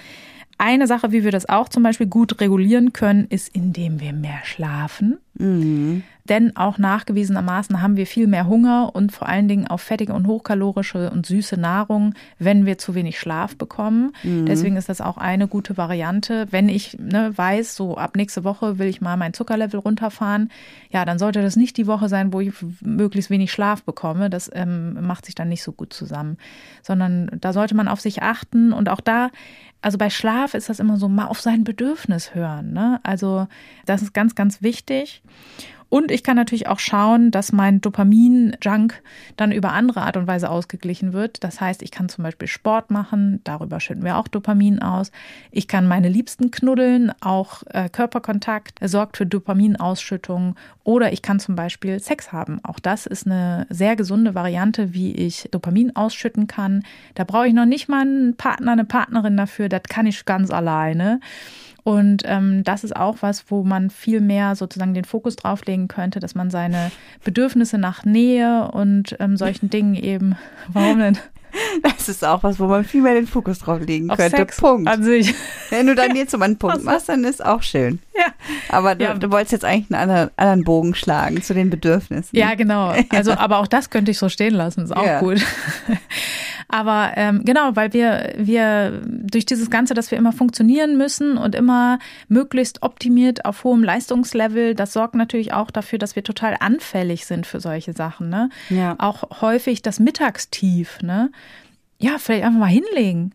Eine Sache, wie wir das auch zum Beispiel gut regulieren können, ist, indem wir mehr schlafen. Mhm. Denn auch nachgewiesenermaßen haben wir viel mehr Hunger und vor allen Dingen auf fettige und hochkalorische und süße Nahrung, wenn wir zu wenig Schlaf bekommen. Mhm. Deswegen ist das auch eine gute Variante. Wenn ich ne, weiß, so ab nächste Woche will ich mal mein Zuckerlevel runterfahren, ja, dann sollte das nicht die Woche sein, wo ich möglichst wenig Schlaf bekomme. Das ähm, macht sich dann nicht so gut zusammen. Sondern da sollte man auf sich achten und auch da also bei Schlaf ist das immer so, mal auf sein Bedürfnis hören. Ne? Also das ist ganz, ganz wichtig. Und ich kann natürlich auch schauen, dass mein Dopamin-Junk dann über andere Art und Weise ausgeglichen wird. Das heißt, ich kann zum Beispiel Sport machen, darüber schütten wir auch Dopamin aus. Ich kann meine Liebsten knuddeln, auch äh, Körperkontakt sorgt für Dopaminausschüttung. Oder ich kann zum Beispiel Sex haben. Auch das ist eine sehr gesunde Variante, wie ich Dopamin ausschütten kann. Da brauche ich noch nicht mal einen Partner, eine Partnerin dafür. Das kann ich ganz alleine. Und ähm, das ist auch was, wo man viel mehr sozusagen den Fokus drauflegen könnte, dass man seine Bedürfnisse nach Nähe und ähm, solchen Dingen eben, warum denn? Das ist auch was, wo man viel mehr den Fokus drauf legen Auf könnte. Sex Punkt. An sich. Wenn du dann jetzt so einen Punkt machst, dann ist auch schön. Ja. Aber du, ja. du wolltest jetzt eigentlich einen anderen, anderen, Bogen schlagen zu den Bedürfnissen. Ja, genau. Also, aber auch das könnte ich so stehen lassen. Ist auch ja. gut. Aber ähm, genau, weil wir, wir durch dieses Ganze, dass wir immer funktionieren müssen und immer möglichst optimiert auf hohem Leistungslevel, das sorgt natürlich auch dafür, dass wir total anfällig sind für solche Sachen. Ne? Ja. Auch häufig das Mittagstief, ne? ja, vielleicht einfach mal hinlegen.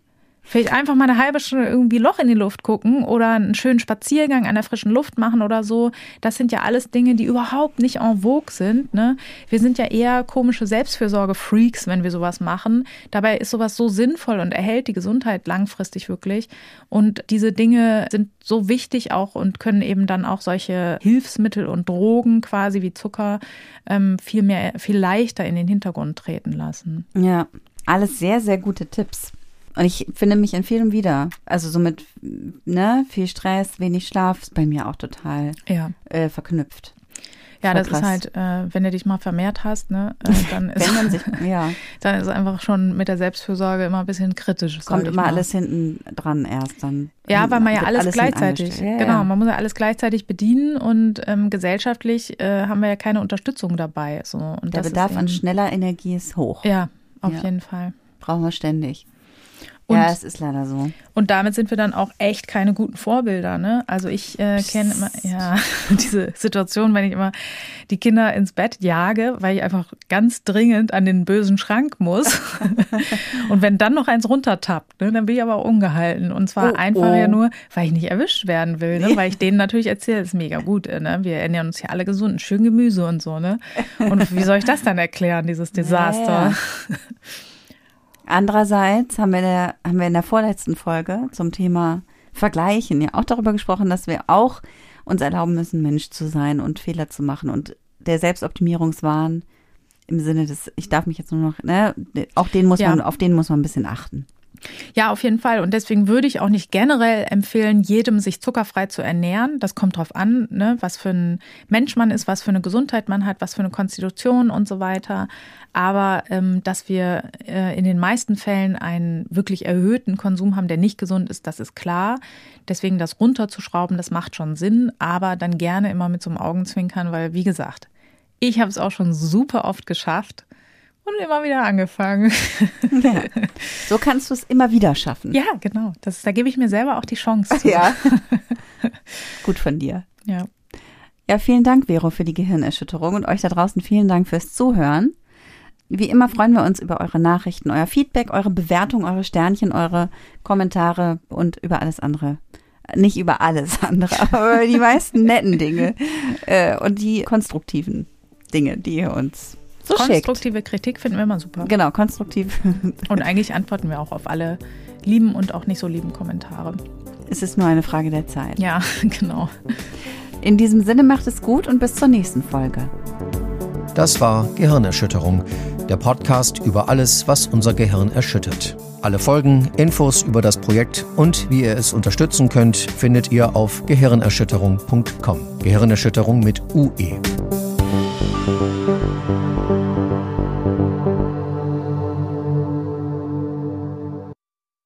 Vielleicht einfach mal eine halbe Stunde irgendwie Loch in die Luft gucken oder einen schönen Spaziergang an der frischen Luft machen oder so. Das sind ja alles Dinge, die überhaupt nicht en vogue sind. Ne? Wir sind ja eher komische Selbstfürsorge-Freaks, wenn wir sowas machen. Dabei ist sowas so sinnvoll und erhält die Gesundheit langfristig wirklich. Und diese Dinge sind so wichtig auch und können eben dann auch solche Hilfsmittel und Drogen quasi wie Zucker ähm, viel mehr, viel leichter in den Hintergrund treten lassen. Ja, alles sehr, sehr gute Tipps. Und ich finde mich in vielem wieder. Also so mit ne, viel Stress, wenig Schlaf ist bei mir auch total ja. äh, verknüpft. Ja, das krass. ist halt, äh, wenn du dich mal vermehrt hast, ne, äh, dann ist sich, ja. dann ist einfach schon mit der Selbstfürsorge immer ein bisschen kritisch. Kommt immer mal. alles hinten dran erst dann. Ja, weil man ja alles, alles gleichzeitig, ja, genau, man muss ja alles gleichzeitig bedienen und ähm, gesellschaftlich äh, haben wir ja keine Unterstützung dabei. So. Und der Bedarf eben, an schneller Energie ist hoch. Ja, auf ja. jeden Fall. Brauchen wir ständig. Und, ja, es ist leider so. Und damit sind wir dann auch echt keine guten Vorbilder. Ne? Also ich äh, kenne immer ja diese Situation, wenn ich immer die Kinder ins Bett jage, weil ich einfach ganz dringend an den bösen Schrank muss. und wenn dann noch eins runtertappt, ne, dann bin ich aber ungehalten. Und zwar oh, einfach oh. ja nur, weil ich nicht erwischt werden will, ne? weil ich denen natürlich erzähle, es ist mega gut. Äh, ne? Wir ernähren uns hier alle gesund, schön Gemüse und so. Ne? Und wie soll ich das dann erklären, dieses Desaster? Ja. Andererseits haben wir, der, haben wir in der vorletzten Folge zum Thema Vergleichen ja auch darüber gesprochen, dass wir auch uns erlauben müssen, Mensch zu sein und Fehler zu machen. Und der Selbstoptimierungswahn im Sinne des, ich darf mich jetzt nur noch, ne, auch den muss ja. man, auf den muss man ein bisschen achten. Ja, auf jeden Fall. Und deswegen würde ich auch nicht generell empfehlen, jedem sich zuckerfrei zu ernähren. Das kommt drauf an, ne, was für ein Mensch man ist, was für eine Gesundheit man hat, was für eine Konstitution und so weiter. Aber ähm, dass wir äh, in den meisten Fällen einen wirklich erhöhten Konsum haben, der nicht gesund ist, das ist klar. Deswegen das runterzuschrauben, das macht schon Sinn, aber dann gerne immer mit so einem Augenzwinkern, weil wie gesagt, ich habe es auch schon super oft geschafft und immer wieder angefangen. Ja. So kannst du es immer wieder schaffen. Ja, genau. Das, da gebe ich mir selber auch die Chance. Zu. Ja. Gut von dir. Ja. Ja, vielen Dank, Vero, für die Gehirnerschütterung und euch da draußen vielen Dank fürs Zuhören. Wie immer freuen wir uns über eure Nachrichten, euer Feedback, eure Bewertung, eure Sternchen, eure Kommentare und über alles andere. Nicht über alles andere, aber über die meisten netten Dinge äh, und die konstruktiven Dinge, die ihr uns so Konstruktive schickt. Kritik finden wir immer super. Genau, konstruktiv. Und eigentlich antworten wir auch auf alle lieben und auch nicht so lieben Kommentare. Es ist nur eine Frage der Zeit. Ja, genau. In diesem Sinne macht es gut und bis zur nächsten Folge. Das war Gehirnerschütterung, der Podcast über alles, was unser Gehirn erschüttert. Alle Folgen, Infos über das Projekt und wie ihr es unterstützen könnt, findet ihr auf gehirnerschütterung.com. Gehirnerschütterung mit UE. Thank you.